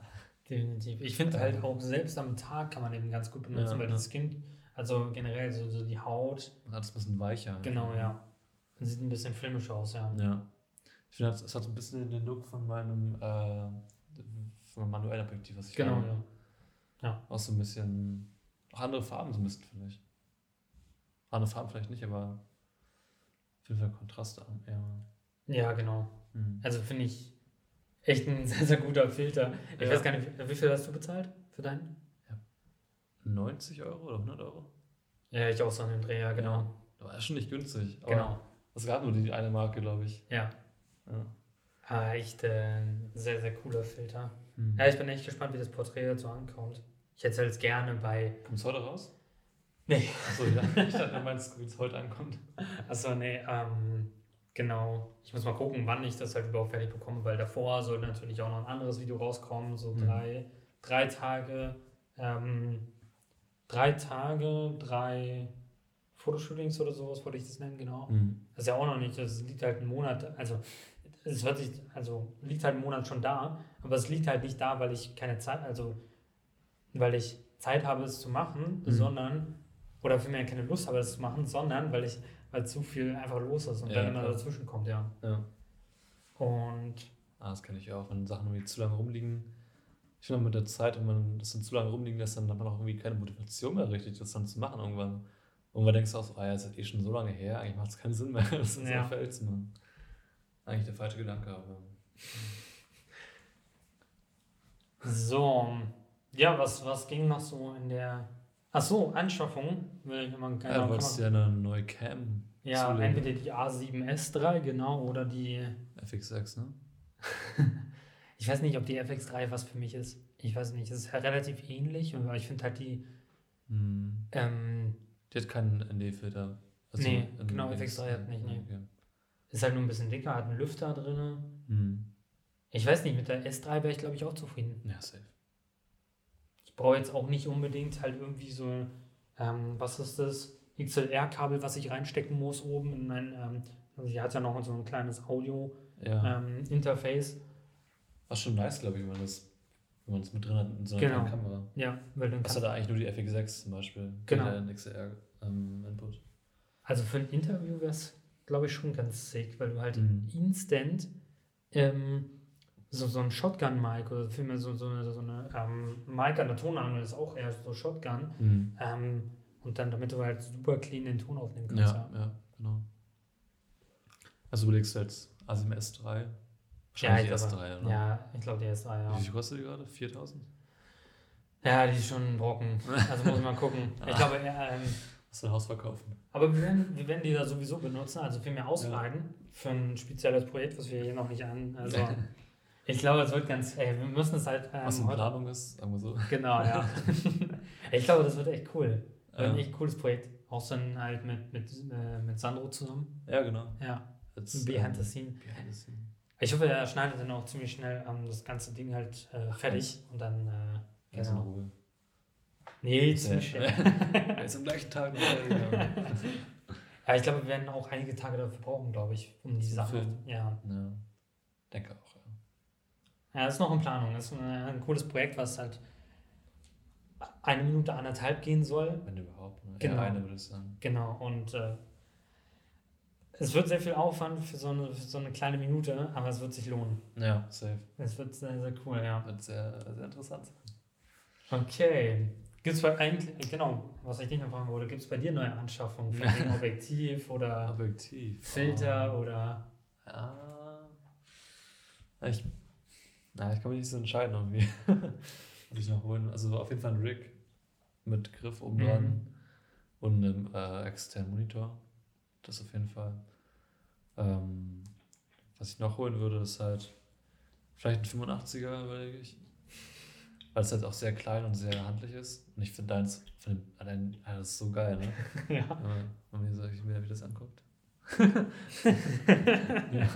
definitiv. Ich finde halt auch selbst am Tag kann man den ganz gut benutzen, Ja, weil ja. das Skin, also generell so, so die Haut, Hat es ein bisschen weicher. genau, ja. Sieht ein bisschen filmisch aus, ja. Ja. Ich finde, es hat so ein bisschen den Look von meinem, äh, von meinem manuellen Objektiv, was ich Genau, habe. ja. Auch so ein bisschen, auch andere Farben so ein bisschen, finde ich. Andere Farben vielleicht nicht, aber auf jeden Fall Kontraste an. Ja. Ja, genau. Hm. Also finde ich echt ein sehr, sehr guter Filter. Ich Ja. weiß gar nicht, wie viel hast du bezahlt für deinen? 90 Euro oder 100 Euro? Ja, ich auch so an den Dreh, ja, genau. Das war schon nicht günstig. Genau, Es gab nur die eine Marke, glaube ich. ja. Ja. Ah, echt äh, ein sehr, sehr cooler Filter. Hm. Ja, ich bin echt gespannt, wie das Porträt dazu ankommt. Ich hätte es gerne bei. Kommt es heute raus? Nee. Achso, ja. Ich dachte, du meinst, wie es heute ankommt. Achso, nee, ähm, genau. Ich muss mal gucken, wann ich das halt überhaupt fertig bekomme, weil davor soll natürlich auch noch ein anderes Video rauskommen, so Mhm. drei, drei Tage, ähm, drei Tage, drei Fotoshootings oder sowas wollte ich das nennen, genau. Hm. Das ist ja auch noch nicht, das liegt halt einen Monat, also es hört sich, also liegt halt einen Monat schon da, aber es liegt halt nicht da, weil ich keine Zeit, also weil ich Zeit habe, es zu machen, Mhm. sondern, oder vielmehr keine Lust habe, es zu machen, sondern weil ich, weil zu viel einfach los ist und Ja, dann immer klar. dazwischen kommt, ja. Ja. Und Ah, das kenne ich auch, wenn Sachen irgendwie zu lange rumliegen. Ich finde auch mit der Zeit, wenn man das dann zu lange rumliegen lässt, dann hat man auch irgendwie keine Motivation mehr richtig, das dann zu machen irgendwann. Und man denkt auch so, ah ja, das ist eh schon so lange her, eigentlich macht es keinen Sinn mehr, das jetzt Ja. Feld zu machen. Eigentlich der falsche Gedanke, aber. so, ja, was, was ging noch so in der, ach so, Anschaffung, will ich immer Ja, du ja eine neue Cam ja, zulegen. entweder die A7S3, genau, oder die FX6, ne? Ich weiß nicht, ob die FX3 was für mich ist. Ich weiß nicht, es ist halt relativ ähnlich, aber ich finde halt die. Hm. Ähm, Die hat keinen ND-Filter. Nee, in- genau, in- FX3 hat nicht, nee. Okay. ist halt nur ein bisschen dicker, hat einen Lüfter drin. Hm. Ich weiß nicht, mit der S3 wäre ich, glaube ich, auch zufrieden. Ja, safe. Ich brauche jetzt auch nicht unbedingt halt irgendwie so, ähm, was ist das? XLR-Kabel, was ich reinstecken muss oben in mein, ähm, also die hat ja noch so ein kleines Ja. Audio-Interface. Was schon nice, glaube ich, wenn man das, wenn man das mit drin hat in so einer Genau. Kamera. ja, weil dann Hast du da eigentlich nur die FX6 zum Beispiel? Genau. Den XLR-Input. also für ein Interview wäre es, glaube ich, schon ganz sick, weil du halt Mhm. instant ähm, so, so ein Shotgun-Mic oder vielmehr so, so eine, so eine ähm, Mic an der Tonangel ist auch eher so Shotgun. Mhm. Ähm, und dann, damit du halt super clean den Ton aufnehmen kannst. Ja, ja, genau. Also überlegst du jetzt ASIM S3? Ja, Wahrscheinlich ich S3, glaube, oder? ja, ich glaube, die S3, ja. Wie viel kostet die gerade? 4000? Ja, die ist schon ein Brocken. Also muss man gucken. Ich glaube, ja, ähm, Hast du ein Haus verkaufen? aber wir werden, wir werden die da sowieso benutzen, also viel mehr auslagen für ein spezielles Projekt, was wir hier noch nicht an. Also ich glaube, es wird ganz, ey, wir müssen es halt. Ähm, Was in Planung ist, sagen wir so. Genau, ja. ich glaube, das wird echt cool. Wird ein Ja, echt cooles Projekt. Auch dann halt mit, mit, äh, mit Sandro zusammen. ja genau. Ja, Jetzt, behind ähm, the scene. Behind the scene. Ich hoffe, er schneidet dann auch ziemlich schnell ähm, das ganze Ding halt äh, fertig und dann. Äh, Ganz in genau. Ruhe. Nee, ziemlich schnell. Ist am gleichen Tag Ja, ich glaube, wir werden auch einige Tage dafür brauchen, glaube ich, um die. Filmen? Ja. ja. ja. Denke auch, ja. ja, das ist noch in Planung. Das ist ein, ein cooles Projekt, was halt eine Minute, anderthalb gehen soll. Wenn überhaupt. Ne? Genau. Eher eine, würde ich sagen. Genau. Und äh, es wird sehr viel Aufwand für so, eine, für so eine kleine Minute, aber es wird sich lohnen. Ja, safe. Es wird sehr, sehr cool, ja. Wird sehr, sehr interessant sein. Okay. Gibt es bei eigentlich, genau, was ich dich noch fragen wollte, gibt es bei dir neue Anschaffungen von Objektiv oder Objektiv. Filter oder. Ja. Ich, na, ich kann mich nicht so entscheiden, irgendwie. Was ich noch holen. Also auf jeden Fall ein Rig mit Griff oben dran Mhm. und einem äh, externen Monitor. Das auf jeden Fall. Ähm, was ich noch holen würde, ist halt vielleicht ein 85er, überlege ich. Weil es halt auch sehr klein und sehr handlich ist. Und ich finde deins, von dem, allein, ah, das ist so geil, ne? Ja. Wenn man sich wieder wie das anguckt. ja.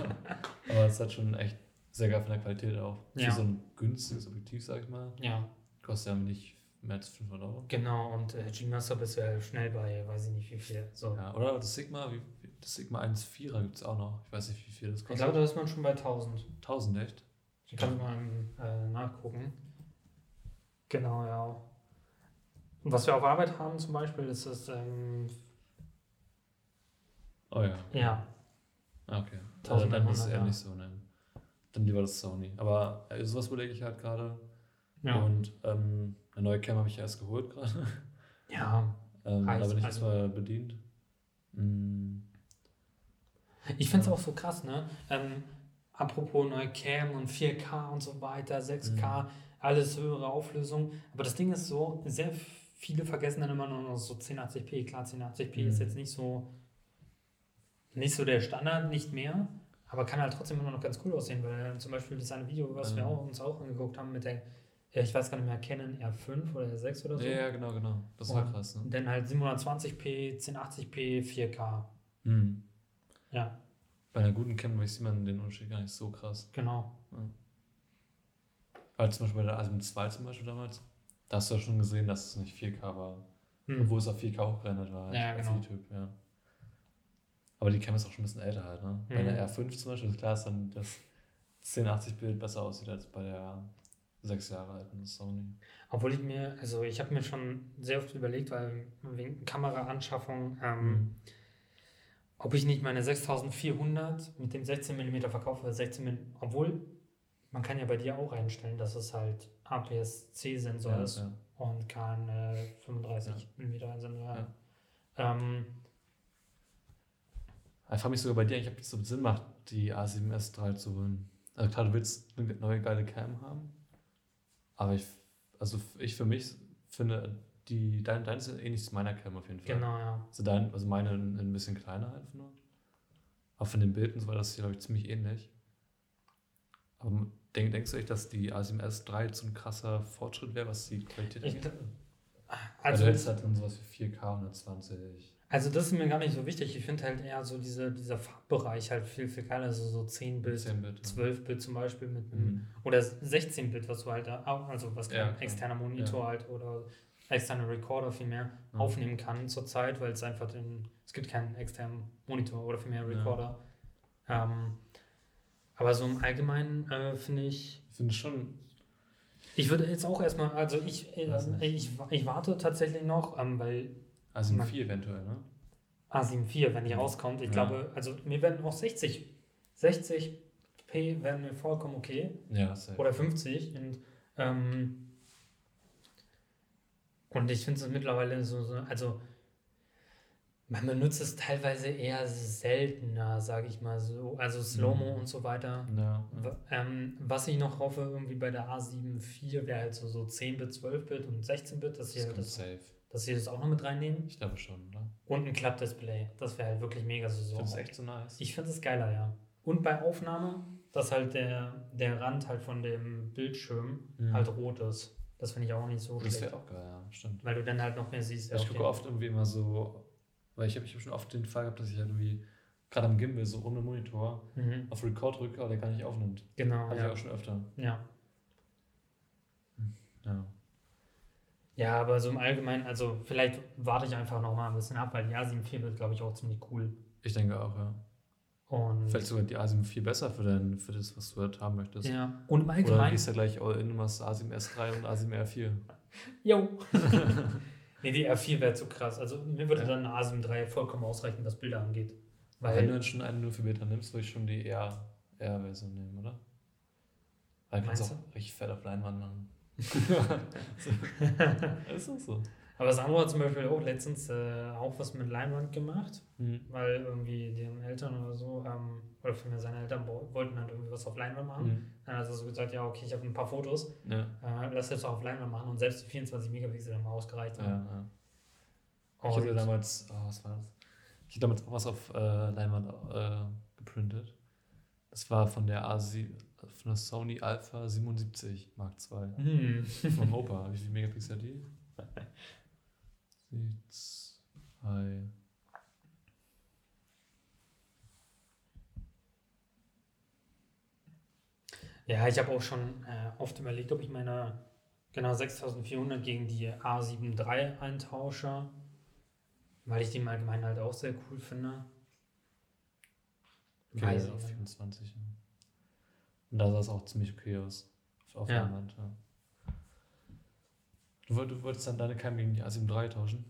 Aber es hat schon echt sehr geil von der Qualität auch. Für Ja. so ein günstiges Objektiv, sag ich mal, Ja, kostet ja nicht mehr als 500 Euro. genau. Und äh, G-Master bist du ja schnell bei, weiß ich nicht wie viel. So. Ja, oder das Sigma, wie, das Sigma 1.4er gibt es auch noch. Ich weiß nicht, wie viel das Ich kostet. glaube, da ist man schon bei 1000. 1000 echt? Ich kann mal äh, nachgucken. Genau, ja. Und was wir auf Arbeit haben zum Beispiel, ist das, ähm, Oh ja. ja, Ah, Okay. Also dann ist es 1100, eher ja. nicht so, ne? Dann lieber das Sony. Aber äh, sowas überlege ich halt gerade. ja. Und ähm, eine neue Cam habe ich erst geholt gerade. ja. ähm, da bin ich also- erstmal bedient. Mm, Ich finde es auch so krass, ne? Ähm, apropos neue Cam und 4K und so weiter, 6K, alles höhere Auflösung. Aber das Ding ist so, sehr viele vergessen dann immer nur noch so 1080p. Klar, 1080p ist Mhm. jetzt nicht so, nicht so der Standard, nicht mehr. Aber kann halt trotzdem immer noch ganz cool aussehen, weil zum Beispiel das eine Video, was wir Ähm. auch, uns auch angeguckt haben mit der, ja, ich weiß gar nicht mehr, Canon R5 oder R6 oder so. Ja, ja, genau, genau. Das war krass, ne? dann halt 720p, 1080p, 4K. Mhm. Ja, Bei einer guten Cam sieht man den Unterschied gar nicht so krass. genau. Weil zum Beispiel bei der Asim 2 zum Beispiel damals, da hast du ja schon gesehen, dass es nicht 4K war. Hm. Obwohl es auf 4K hochgerendert war. Halt Ja, genau. YouTube, ja. Aber die Cam ist auch schon ein bisschen älter halt, ne? Bei Mhm. der R5 zum Beispiel ist klar, dass dann das 1080-Bild besser aussieht als bei der 6 Jahre alten Sony. Obwohl ich mir, also ich habe mir schon sehr oft überlegt, weil wegen Kameraanschaffung, ähm, Mhm. ob ich nicht meine 6400 mit dem 16 mm verkaufe, weil 16 mm, obwohl man kann ja bei dir auch einstellen, dass es halt APS-C-Sensor Ja, ist ja. und kein äh, 35 mm Sensor. Ja. Ähm, Ich frage mich sogar bei dir, eigentlich, ob es so Sinn macht, die A7S3 zu holen. Also klar, du willst eine neue geile Cam haben, aber ich, also ich für mich finde, die, dein, dein ist ähnlich zu meiner Cam auf jeden Fall. genau, ja. Also, dein, also meine ein, ein bisschen kleiner einfach nur. Aber von den Bildern war das hier, glaube ich, ziemlich ähnlich. Aber denk, denkst du echt, dass die A7 S3 jetzt so ein krasser Fortschritt wäre, was die Qualität angeht? Also, also, hättest halt drin sowas wie 4K 120. also das ist mir gar nicht so wichtig. Ich finde halt eher so diese, dieser Farbbereich halt viel, viel geiler. Also so 10 Bit, 10 Bit. 12 Bit zum Beispiel mit einem Mhm. Oder 16 Bit, was du halt, da- also was Ja, kein externer Monitor halt oder externer Recorder vielmehr Ja. aufnehmen kann zurzeit, weil es einfach den, es gibt keinen externen Monitor oder vielmehr Ja. Recorder. Ähm, aber so im Allgemeinen äh, finde ich, Ich finde schon. ich würde jetzt auch erstmal, also ich, äh, nicht. ich, ich warte tatsächlich noch, ähm, weil A7 Man- 4 eventuell, ne? A7 IV, wenn die rauskommt, ich Ja. glaube, also mir werden auch 60, 60p werden mir vollkommen okay. Ja, safe. oder 50 und ähm, und ich finde es mittlerweile so, so, also man benutzt es teilweise eher seltener, sage ich mal so, also Slow-Mo Mhm. und so weiter. Ja. W- Ähm, was ich noch hoffe, irgendwie bei der A7 IV wäre halt so, so 10-Bit, 12-Bit und 16-Bit, dass Das sie, halt das, safe. Dass sie das auch noch mit reinnehmen. Ich glaube schon, oder? Und ein Klappdisplay, das wäre halt wirklich mega so. Ich so. finde es echt so nice. Ich finde es geiler, ja. Und bei Aufnahme, dass halt der, der Rand halt von dem Bildschirm Mhm. halt rot ist. Das finde ich auch nicht so das schlecht. wäre auch geil, ja, stimmt. Weil du dann halt noch mehr siehst. Ja, ich gucke oft irgendwie immer so, weil ich habe ich hab schon oft den Fall gehabt, dass ich halt irgendwie gerade am Gimbal so ohne Monitor Mhm. auf Record drücke, aber der gar nicht aufnimmt. Genau, ich ja. auch schon öfter. ja. Ja. Ja, aber so im Allgemeinen, also vielleicht warte ich einfach noch mal ein bisschen ab, weil die A7 IV wird, glaube ich, auch ziemlich cool. Ich denke auch, ja. Und Vielleicht sogar die A7 viel besser für, dein, für das, was du halt haben möchtest. ja. Und im Oder Allgemeinen. gehst du gleich all in machst A7 S3 und A7 R4. Jo. nee, die R4 wäre zu krass. Also mir würde Ja. dann eine A7 III vollkommen ausreichen, was Bilder angeht. Weil Wenn du dann schon einen nur für Beta nimmst, würde ich schon die R-Version nehmen, oder? Weil du kannst auch richtig fett auf Leinwand machen. ist auch so. Aber Sandro hat zum Beispiel auch letztens äh, auch was mit Leinwand gemacht. Mhm. weil irgendwie deren Eltern oder so, ähm, oder vielmehr seine Eltern wo- wollten halt irgendwie was auf Leinwand machen. Mhm. Dann hat er so gesagt, ja, okay, ich habe ein paar Fotos, Ja, äh, lass jetzt auch auf Leinwand machen und selbst die 24 Megapixel haben ausgereicht. ja, ja. Ich hatte damals, oh, was war das? Ich hatte damals auch was auf äh, Leinwand äh, geprintet. Das war von der A7, von der Sony Alpha 77 Mark II. hm. Vom Opa. Wie viel Megapixel hat die? Zwei. Ja, ich habe auch schon äh, oft überlegt, ob ich meine genau 6400 gegen die A7 III eintausche, weil ich die im Allgemeinen halt auch sehr cool finde. Okay, Weiß auf nicht. 24. Ja. Und da sah es auch ziemlich okay aus. Auf, Ja. Leinwand, ja. Du, du wolltest dann deine Cam gegen die A7 III tauschen?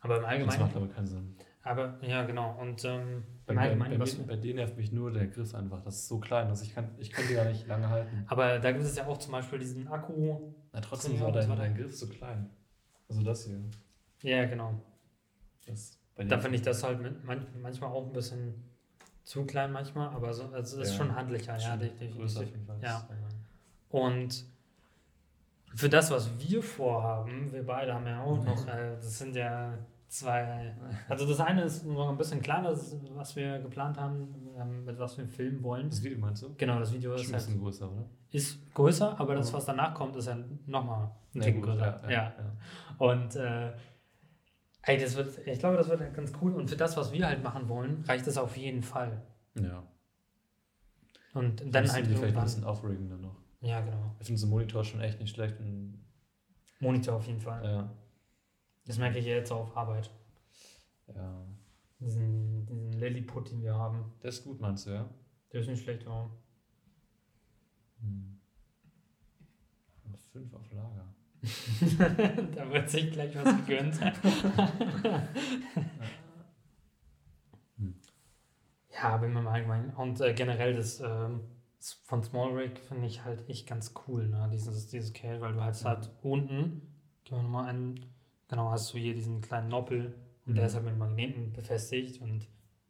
Aber im Das Allgemeinen. macht aber keinen Sinn. Aber ja, genau. Und ähm, Bei, bei, bei, bei dir nervt mich nur der Griff einfach. Das ist so klein, dass ich kann, ich kann die gar nicht lange halten. Aber da gibt es ja auch zum Beispiel diesen Akku. Na, trotzdem war das dein, dein Griff so klein. Also das hier. Ja, genau. Das, Da finde ich das halt mit, manch, manchmal auch ein bisschen zu klein manchmal, aber so, also es ist Ja, schon handlicher, ja, schon definitiv. größer auf jeden Fall. Ja. Und für das, was wir vorhaben, wir beide haben ja auch noch, äh, das sind ja zwei. Also das eine ist noch ein bisschen kleiner, was wir geplant haben, ähm, mit was wir filmen wollen. Das Video meinst du? Genau, das Video ist, ein halt, bisschen größer, oder? ist größer, aber das, Ja. was danach kommt, ist ja nochmal ein Ticken größer. ja, ja. ja. Und äh, ey, das wird, ich glaube, das wird ganz cool. Und für das, was wir halt machen wollen, reicht es auf jeden Fall. Ja. Und Dann dann halt halt die vielleicht ein bisschen aufregen dann noch. Ja, genau. Ich finde so ein Monitor schon echt nicht schlecht. Monitor auf jeden Fall. ja. Das merke ich jetzt auf Arbeit. ja. Diesen, diesen Lilliput, den wir haben. Der ist gut, meinst du, ja? Der ist nicht schlecht, ja. Hm. Fünf auf Lager. da wird sich gleich was gegönnt. Ja, aber im Allgemeinen. Und äh, generell das ähm, von Small Rig finde ich halt echt ganz cool, ne? Dieses, dieses Case, weil du halt, halt unten, gehen wir nochmal an, genau, hast du hier diesen kleinen Noppel und der Mhm. ist halt mit Magneten befestigt und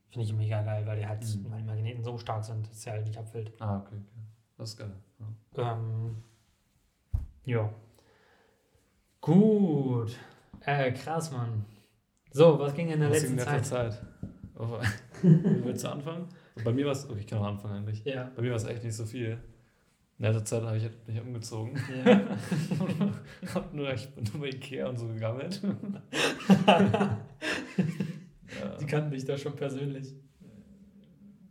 finde ich mega geil, weil die halt, Mhm. weil die Magneten so stark sind, dass der halt nicht abfällt. Ah, okay, okay. Das ist geil. Ja. Ähm, ja. Gut. Äh, krass, Mann. So, was ging in der Was letzten ging in letzter Zeit? Zeit? Oh, Willst du anfangen? Bei mir war es, okay, ich kann auch anfangen eigentlich. Ja. Bei mir war es echt nicht so viel. In der Zeit habe ich halt nicht umgezogen. Ja. hab nur, ich bin nur bei Ikea und so gegammelt. Die kannten dich da schon persönlich.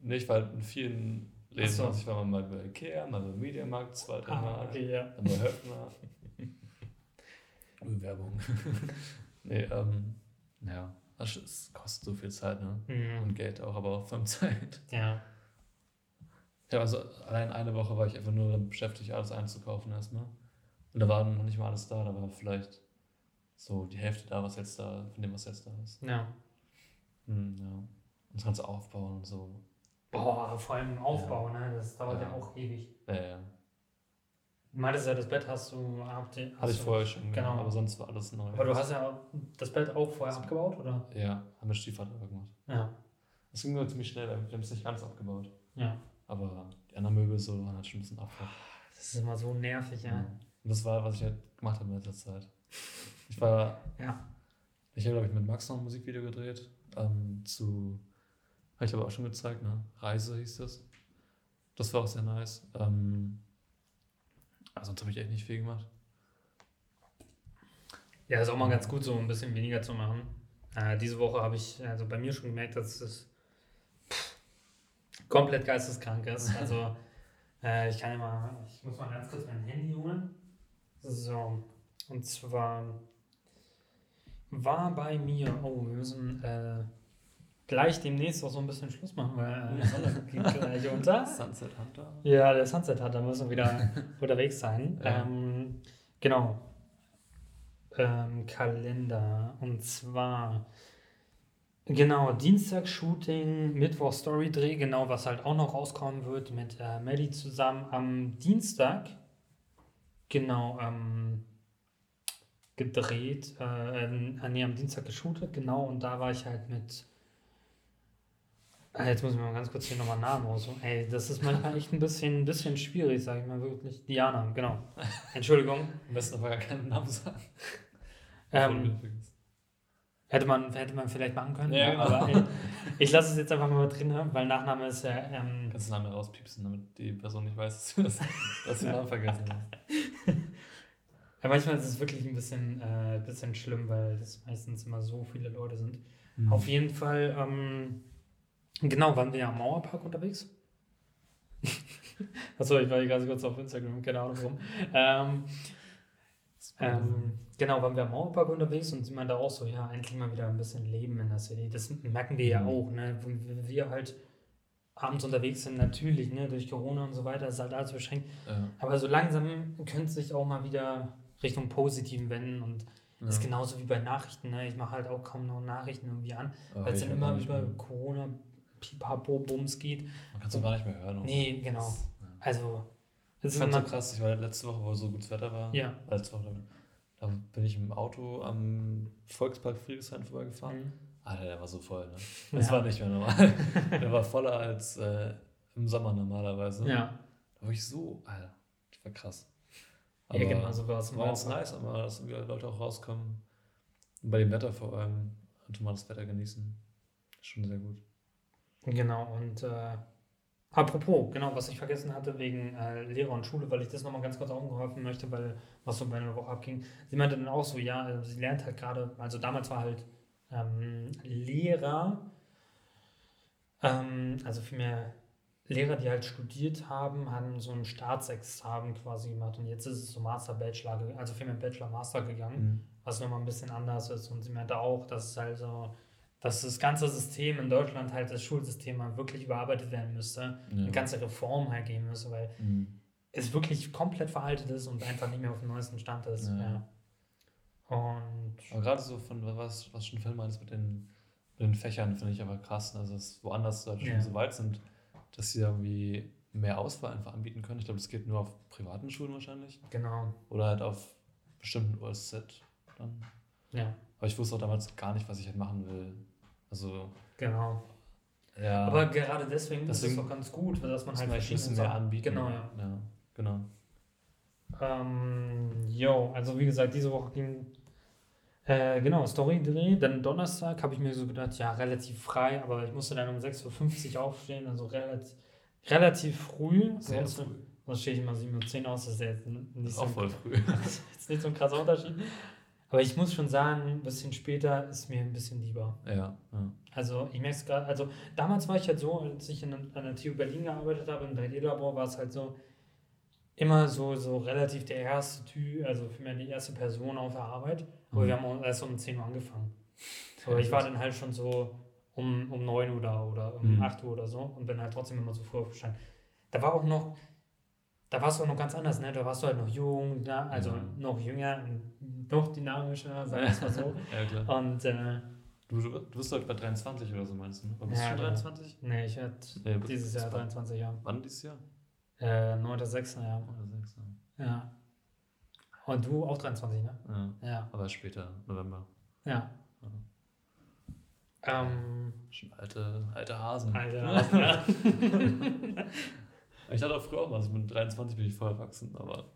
Nee, ich war halt in vielen Läden. So. Also ich war mal bei Ikea, mal beim Mediamarkt, zwei, drei Mal. Ah, okay, ja. Dann bei Höfner. Werbung. nee, ähm, ja. Das ist- kostet so viel Zeit, ne? Mhm. Und Geld auch, aber auch vor allem Zeit. Ja. Ja, also allein eine Woche war ich einfach nur beschäftigt, alles einzukaufen erstmal. Und da war noch nicht mal alles da, da war vielleicht so die Hälfte da, was jetzt da, von dem, was jetzt da ist. Ja. Hm, ja. Und das Ganze aufbauen und so. Boah, vor allem Aufbau, ne? Das dauert ja, Ja. auch ewig. Ja, ja. Du meintest ja, das Bett hast du. Hatte ich du- vorher schon, Genau. aber sonst war alles neu. Aber du hast ja das Bett auch vorher abgebaut, oder? Ja, haben wir Stiefvater gemacht. Ja. Das ging nur ziemlich schnell, wir haben es nicht ganz abgebaut. Ja. Aber die anderen Möbel so waren halt schon ein bisschen Abfall. Das ist immer so nervig, ja. Und das war, was ich halt gemacht habe in letzter Zeit. Ich war, Ja. ich habe, glaube ich, mit Max noch ein Musikvideo gedreht. Ähm, zu, habe ich aber auch schon gezeigt, ne? Reise hieß das. Das war auch sehr nice. Ähm, also sonst habe ich echt nicht viel gemacht. Ja, ist auch mal ganz gut, so ein bisschen weniger zu machen. Äh, diese Woche habe ich also bei mir schon gemerkt, dass es pff, komplett geisteskrank ist. Also äh, ich kann ja mal, ich muss mal ganz kurz mein Handy holen. So, und zwar war bei mir, oh, wir müssen äh, gleich demnächst auch so ein bisschen Schluss machen, weil äh, die Sonne geht gleich unter. Sunset Hunter. Ja, der Sunset hat, da müssen wir wieder unterwegs sein. Ja. Ähm, genau. Ähm, Kalender. Und zwar, genau, Dienstag Shooting, Mittwoch Story-Dreh, genau, was halt auch noch rauskommen wird mit äh, Melly zusammen am Dienstag. Genau, ähm, gedreht, äh, ähm, nee, am Dienstag geshootet, genau, und da war ich halt mit Jetzt muss ich mal ganz kurz hier nochmal Namen aussuchen. Ey, das ist manchmal echt ein bisschen, ein bisschen schwierig, sage ich mal wirklich. Diana, genau. Entschuldigung. Am besten aber gar keinen Namen sagen. Ähm, hätte, man, hätte man vielleicht machen können. Ja, genau. aber ey, ich lasse es jetzt einfach mal drin, weil Nachname ist ja. Ähm, Kannst du den Namen rauspiepsen, damit die Person nicht weiß, dass, dass du den Namen vergessen hast. ja, manchmal ist es wirklich ein bisschen, äh, bisschen schlimm, weil das meistens immer so viele Leute sind. Mhm. Auf jeden Fall, ähm, genau, waren wir ja am Mauerpark unterwegs. Achso, ich war hier ganz kurz auf Instagram, keine Ahnung warum. Ähm, Ähm, genau, waren wir am Mauerpark unterwegs und sie meinte auch so, ja, endlich mal wieder ein bisschen Leben in der City. Das merken wir ja Mhm. auch, ne? Wenn wir halt abends unterwegs sind, natürlich, ne, durch Corona und so weiter, ist halt alles beschränkt. Ja. Aber so langsam könnte sich auch mal wieder Richtung Positiven wenden und Ja. ist genauso wie bei Nachrichten, ne? Ich mache halt auch kaum noch Nachrichten irgendwie an, weil es dann auch immer über. Corona, Pipapo, Bums geht. Man kann es gar nicht mehr hören. Nee, genau. Das- ja. Also, es Ich ist fand so krass, ich war letzte Woche, wo so gutes Wetter war. Ja. Letzte Woche, da bin ich im Auto am Volkspark Friedrichshain vorbeigefahren. Mhm. Alter, der war so voll, ne? Das Ja. war nicht mehr normal. der war voller als äh, im Sommer normalerweise. Ja, Da war ich so, Alter, das war krass. ja genau, so war es. war ganz nice, aber dass irgendwie Leute auch rauskommen. Und bei dem Wetter vor allem konnte man das Wetter genießen. Schon sehr gut. Genau, und äh, apropos, genau, was ich vergessen hatte wegen äh, Lehrer und Schule, weil ich das nochmal ganz kurz aufgreifen möchte, weil was so bei einer Woche abging. Sie meinte dann auch so, ja, also sie lernt halt gerade, also damals war halt ähm, Lehrer, ähm, also vielmehr Lehrer, die halt studiert haben, haben so ein Staatsexamen quasi gemacht und jetzt ist es so Master, Bachelor, also vielmehr Bachelor, Master gegangen was nochmal ein bisschen anders ist. Und sie meinte auch, dass es halt so, dass das ganze System in Deutschland halt, das Schulsystem halt wirklich überarbeitet werden müsste, eine ganze Reform halt geben müsste, weil Mhm. es wirklich komplett veraltet ist und einfach nicht mehr auf dem neuesten Stand ist. Ja. Ja. Und Aber gerade so von was, was schon Phil meinst mit den, mit den Fächern, finde ich aber krass. Also, dass woanders Leute schon Ja. so weit sind, dass sie irgendwie mehr Auswahl einfach anbieten können. Ich glaube, das geht nur auf privaten Schulen wahrscheinlich. genau, Oder halt auf bestimmten USZ dann. ja, Aber ich wusste auch damals gar nicht, was ich halt machen will. Also, genau. ja. Aber gerade deswegen, ist Deswegen es doch ganz gut, dass man halt ein bisschen mehr Sachen- anbieten. Genau, ja. ja. Genau. Ähm, jo, also wie gesagt, diese Woche ging äh, genau Story-Dreh. Dann Donnerstag habe ich mir so gedacht, ja, relativ frei, aber ich musste dann um 6.50 Uhr aufstehen, also relativ, relativ früh. Sehr Sonst- früh. Sonst stehe ich immer 7.10 Uhr aus, das ist ja jetzt nicht, Das ist so, auch ein, voll früh. das ist jetzt nicht so ein krasser Unterschied. Aber ich muss schon sagen, ein bisschen später ist mir ein bisschen lieber. ja, ja. Also ich merke es gerade, also damals war ich halt so, als ich in, an der TU Berlin gearbeitet habe, im 3D-Labor, war es halt so, immer so, so relativ der erste Typ, also für mich die erste Person auf der Arbeit. Aber Mhm. wir haben auch erst um 10 Uhr angefangen. Aber ich war dann halt schon so um, um 9 Uhr da oder um Mhm. 8 Uhr oder so und bin halt trotzdem immer so früh aufgestanden. Da war auch noch, da warst du auch noch ganz anders, ne? Da warst du halt noch jung, ne? also Ja. noch jünger noch dynamischer, sagen wir es mal so. ja, klar. Und äh, Du, du bist doch bei 23 oder so, meinst du? ne? Bist Ja, du schon genau. 23? nee, ich werde bist- dieses Jahr bist bei- 23 Jahre. Wann dieses Jahr? Äh, 9.6. ja. Oder 6, Ja. Und du auch 23, ne? ja. Ja. Aber später, November. Ja. Mhm. Ähm, Schon alte, alte Hasen. Alter. Ich hatte auch früher auch mal, also mit 23 bin ich voll erwachsen, aber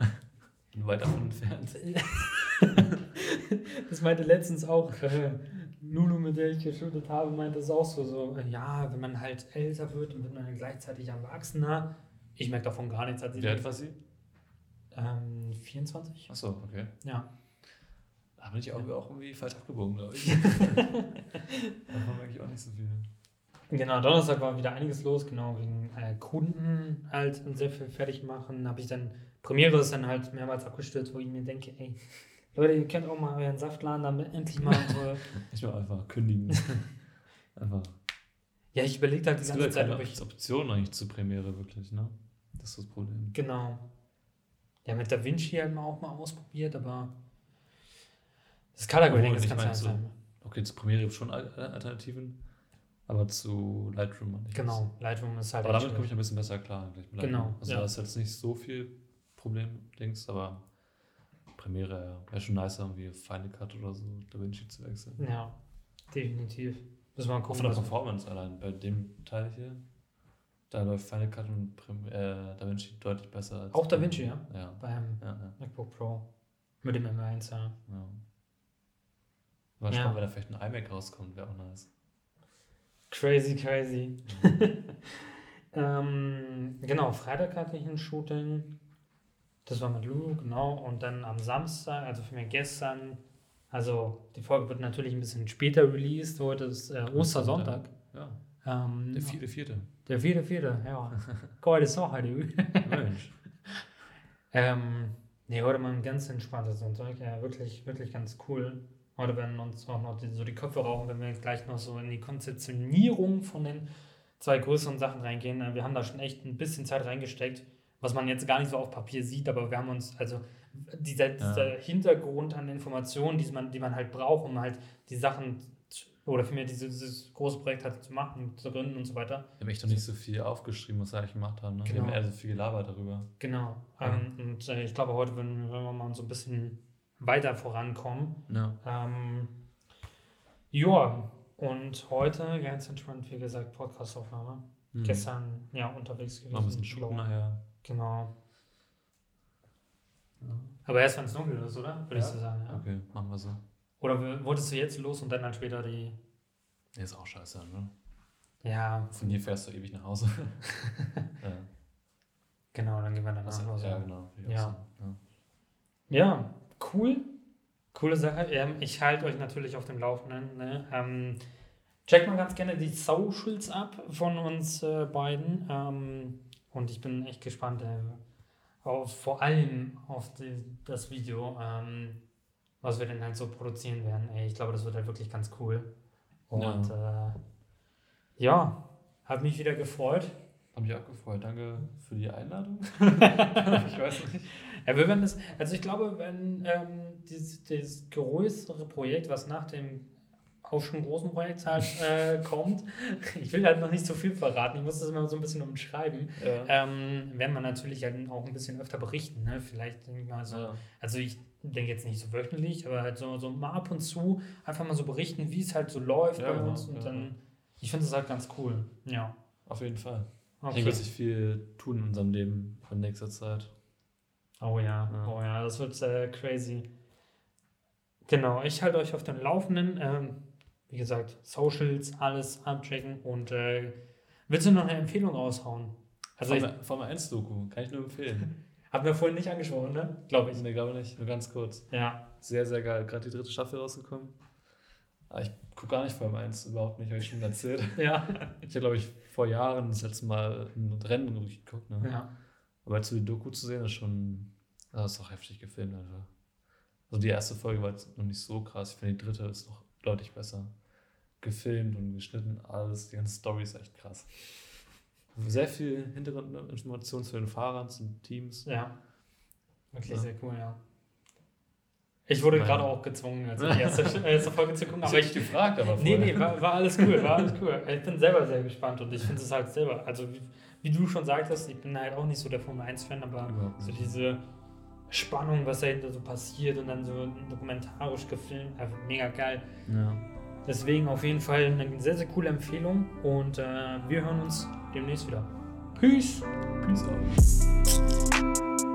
bin weit davon entfernt. das meinte letztens auch äh, Lulu, mit der ich geschüttet habe, meinte es auch so, so, äh, ja, wenn man halt älter wird und wird man dann gleichzeitig erwachsener. Ich merke davon gar nichts. Als ich Wie alt war sie? ähm, 24? Achso, okay. Ja. Da bin ich auch, auch irgendwie falsch abgebogen, glaube ich. Davon merke ich auch nicht so viel. Genau, Donnerstag war wieder einiges los, genau, wegen äh, Kunden halt und sehr viel fertig machen. Habe ich dann, Premiere ist dann halt mehrmals abgestürzt, wo ich mir denke, ey, Leute, ihr könnt auch mal euren Saftladen damit endlich mal so. Ich will einfach kündigen. einfach. ja, ich überlege halt die ganze Zeit, ob ich. Option eigentlich zur Premiere, wirklich, ne? Das ist das Problem. Genau. Ja, mit Da Vinci halt mal auch mal ausprobiert, aber das Color Grading ist ganz einfach. Okay, zur Premiere gibt es schon Al- Alternativen, aber zu Lightroom nicht. Genau, Lightroom ist halt Aber damit komme ich ein bisschen besser klar. Eigentlich Genau. Also ja. da ist jetzt nicht so viel Problem, Dings, aber Premiere ja, wäre schon nicer, irgendwie Final Cut oder so DaVinci zu wechseln. Ja, definitiv. Müssen wir mal Auch gucken. von der Performance allein bei dem Teil hier. Da läuft Final Cut und Prim äh, DaVinci deutlich besser. Als Auch DaVinci, ja? Ja, Beim ja. MacBook Pro. Mit dem M1, ja. ja. Mal schauen, wenn da vielleicht ein iMac rauskommt, wäre auch nice. Crazy, crazy. ähm, genau, Freitag hatte ich ein Shooting. Das war mit Lulu, genau. Und dann am Samstag, also für mich gestern, also die Folge wird natürlich ein bisschen später released. Heute ist äh, Ostersonntag. Ja, Ähm, der vierte, vierte. Der vierte, vierte, ja. Heute ist auch heute. Mensch. ähm, nee, heute mal ein ganz entspanntes Sonntag. Ja, wirklich, wirklich ganz cool. Heute werden uns auch noch die, so die Köpfe rauchen, wenn wir gleich noch so in die Konzeptionierung von den zwei größeren Sachen reingehen. Äh, Wir haben da schon echt ein bisschen Zeit reingesteckt, was man jetzt gar nicht so auf Papier sieht, aber wir haben uns, also dieser, dieser Hintergrund an Informationen, die man, die man halt braucht, um halt die Sachen oder vielmehr dieses, dieses große Projekt halt zu machen, zu gründen und so weiter. Wir haben echt noch nicht so viel aufgeschrieben, was wir eigentlich gemacht haben. Ne? Wir Genau. haben eher so viel gelabert darüber. Genau. Ja. Ähm, und äh, ich glaube, heute werden, werden wir mal so ein bisschen weiter vorankommen. Ja. Ähm, ja, und heute ganz entspannt, wie gesagt, Podcastaufnahme. Hm. Gestern ja unterwegs gewesen. Noch ein bisschen shooten nachher. Genau. Aber erst wenn es dunkel ist, oder? Würde ich Ja. so sagen. Ja. Okay, machen wir so. Oder wolltest du jetzt los und dann halt später die. Nee, ist auch scheiße, ne? Ja, Von hier fährst du ewig nach Hause. ja. genau, dann gehen wir danach Also, nach Hause. ja, genau. Ja. so. ja. Cool. Coole Sache. Ähm, ich halte euch natürlich auf dem Laufenden. Ne? Ähm, checkt mal ganz gerne die Socials ab von uns äh, beiden. Ähm, und ich bin echt gespannt äh, auf vor allem auf die, das Video, ähm, was wir denn halt so produzieren werden. Ey, ich glaube, das wird halt wirklich ganz cool. Und ja, äh, ja hat mich wieder gefreut. Hab mich auch gefreut. Danke für die Einladung. ich weiß nicht. Ja, wir werden das, also ich glaube, wenn ähm, dieses, dieses größere Projekt, was nach dem auch schon großen Projekt halt äh, kommt, ich will halt noch nicht so viel verraten, ich muss das immer so ein bisschen umschreiben, Ja. ähm, werden wir natürlich halt auch ein bisschen öfter berichten, ne? Vielleicht denke ich mal so, Ja. also ich denke jetzt nicht so wöchentlich, aber halt so, so mal ab und zu einfach mal so berichten, wie es halt so läuft Ja, bei genau, uns und dann, ich finde es halt ganz cool. Ja. Auf jeden Fall. Ich Okay. denke, wird sich viel tun in unserem Leben in nächster Zeit. Oh ja, Ja. oh ja, das wird äh, crazy. Genau, ich halte euch auf dem Laufenden. Ähm, wie gesagt, Socials, alles abchecken und äh, willst du noch eine Empfehlung raushauen? Also Formel, Formel 1 Doku, kann ich nur empfehlen. haben wir vorhin nicht angesprochen, ne? Glaube ich. Nee, glaube nicht, nur ganz kurz. Ja. Sehr, sehr geil. Gerade die dritte Staffel rausgekommen. Aber ich gucke gar nicht Formel 1, überhaupt nicht, habe ich schon erzählt. Ja. Ich habe, glaube ich, vor Jahren das letzte Mal ein Rennen durchgeguckt. Ne? ja. Aber so die Doku zu sehen, ist schon. Das ist auch heftig gefilmt einfach. Also die erste Folge war jetzt noch nicht so krass. Ich finde die dritte ist noch deutlich besser. Gefilmt und geschnitten, alles, die ganze Story ist echt krass. Sehr viel Hintergrundinformationen zu den Fahrern, zu den Teams. Ja. Wirklich Ja. sehr cool, ja. Ich wurde gerade auch gezwungen, also die erste, erste Folge zu gucken, aber ich. gefragt, aber Nee, nee, war, war alles cool, war alles cool. Ich bin selber sehr gespannt und ich finde es halt selber, also wie, du schon sagtest, ich bin halt auch nicht so der Formel 1-Fan, aber so diese Spannung, was dahinter so passiert und dann so dokumentarisch gefilmt, einfach mega geil. Ja. Deswegen auf jeden Fall eine sehr, sehr coole Empfehlung und äh, wir hören uns demnächst wieder. Peace! Peace out.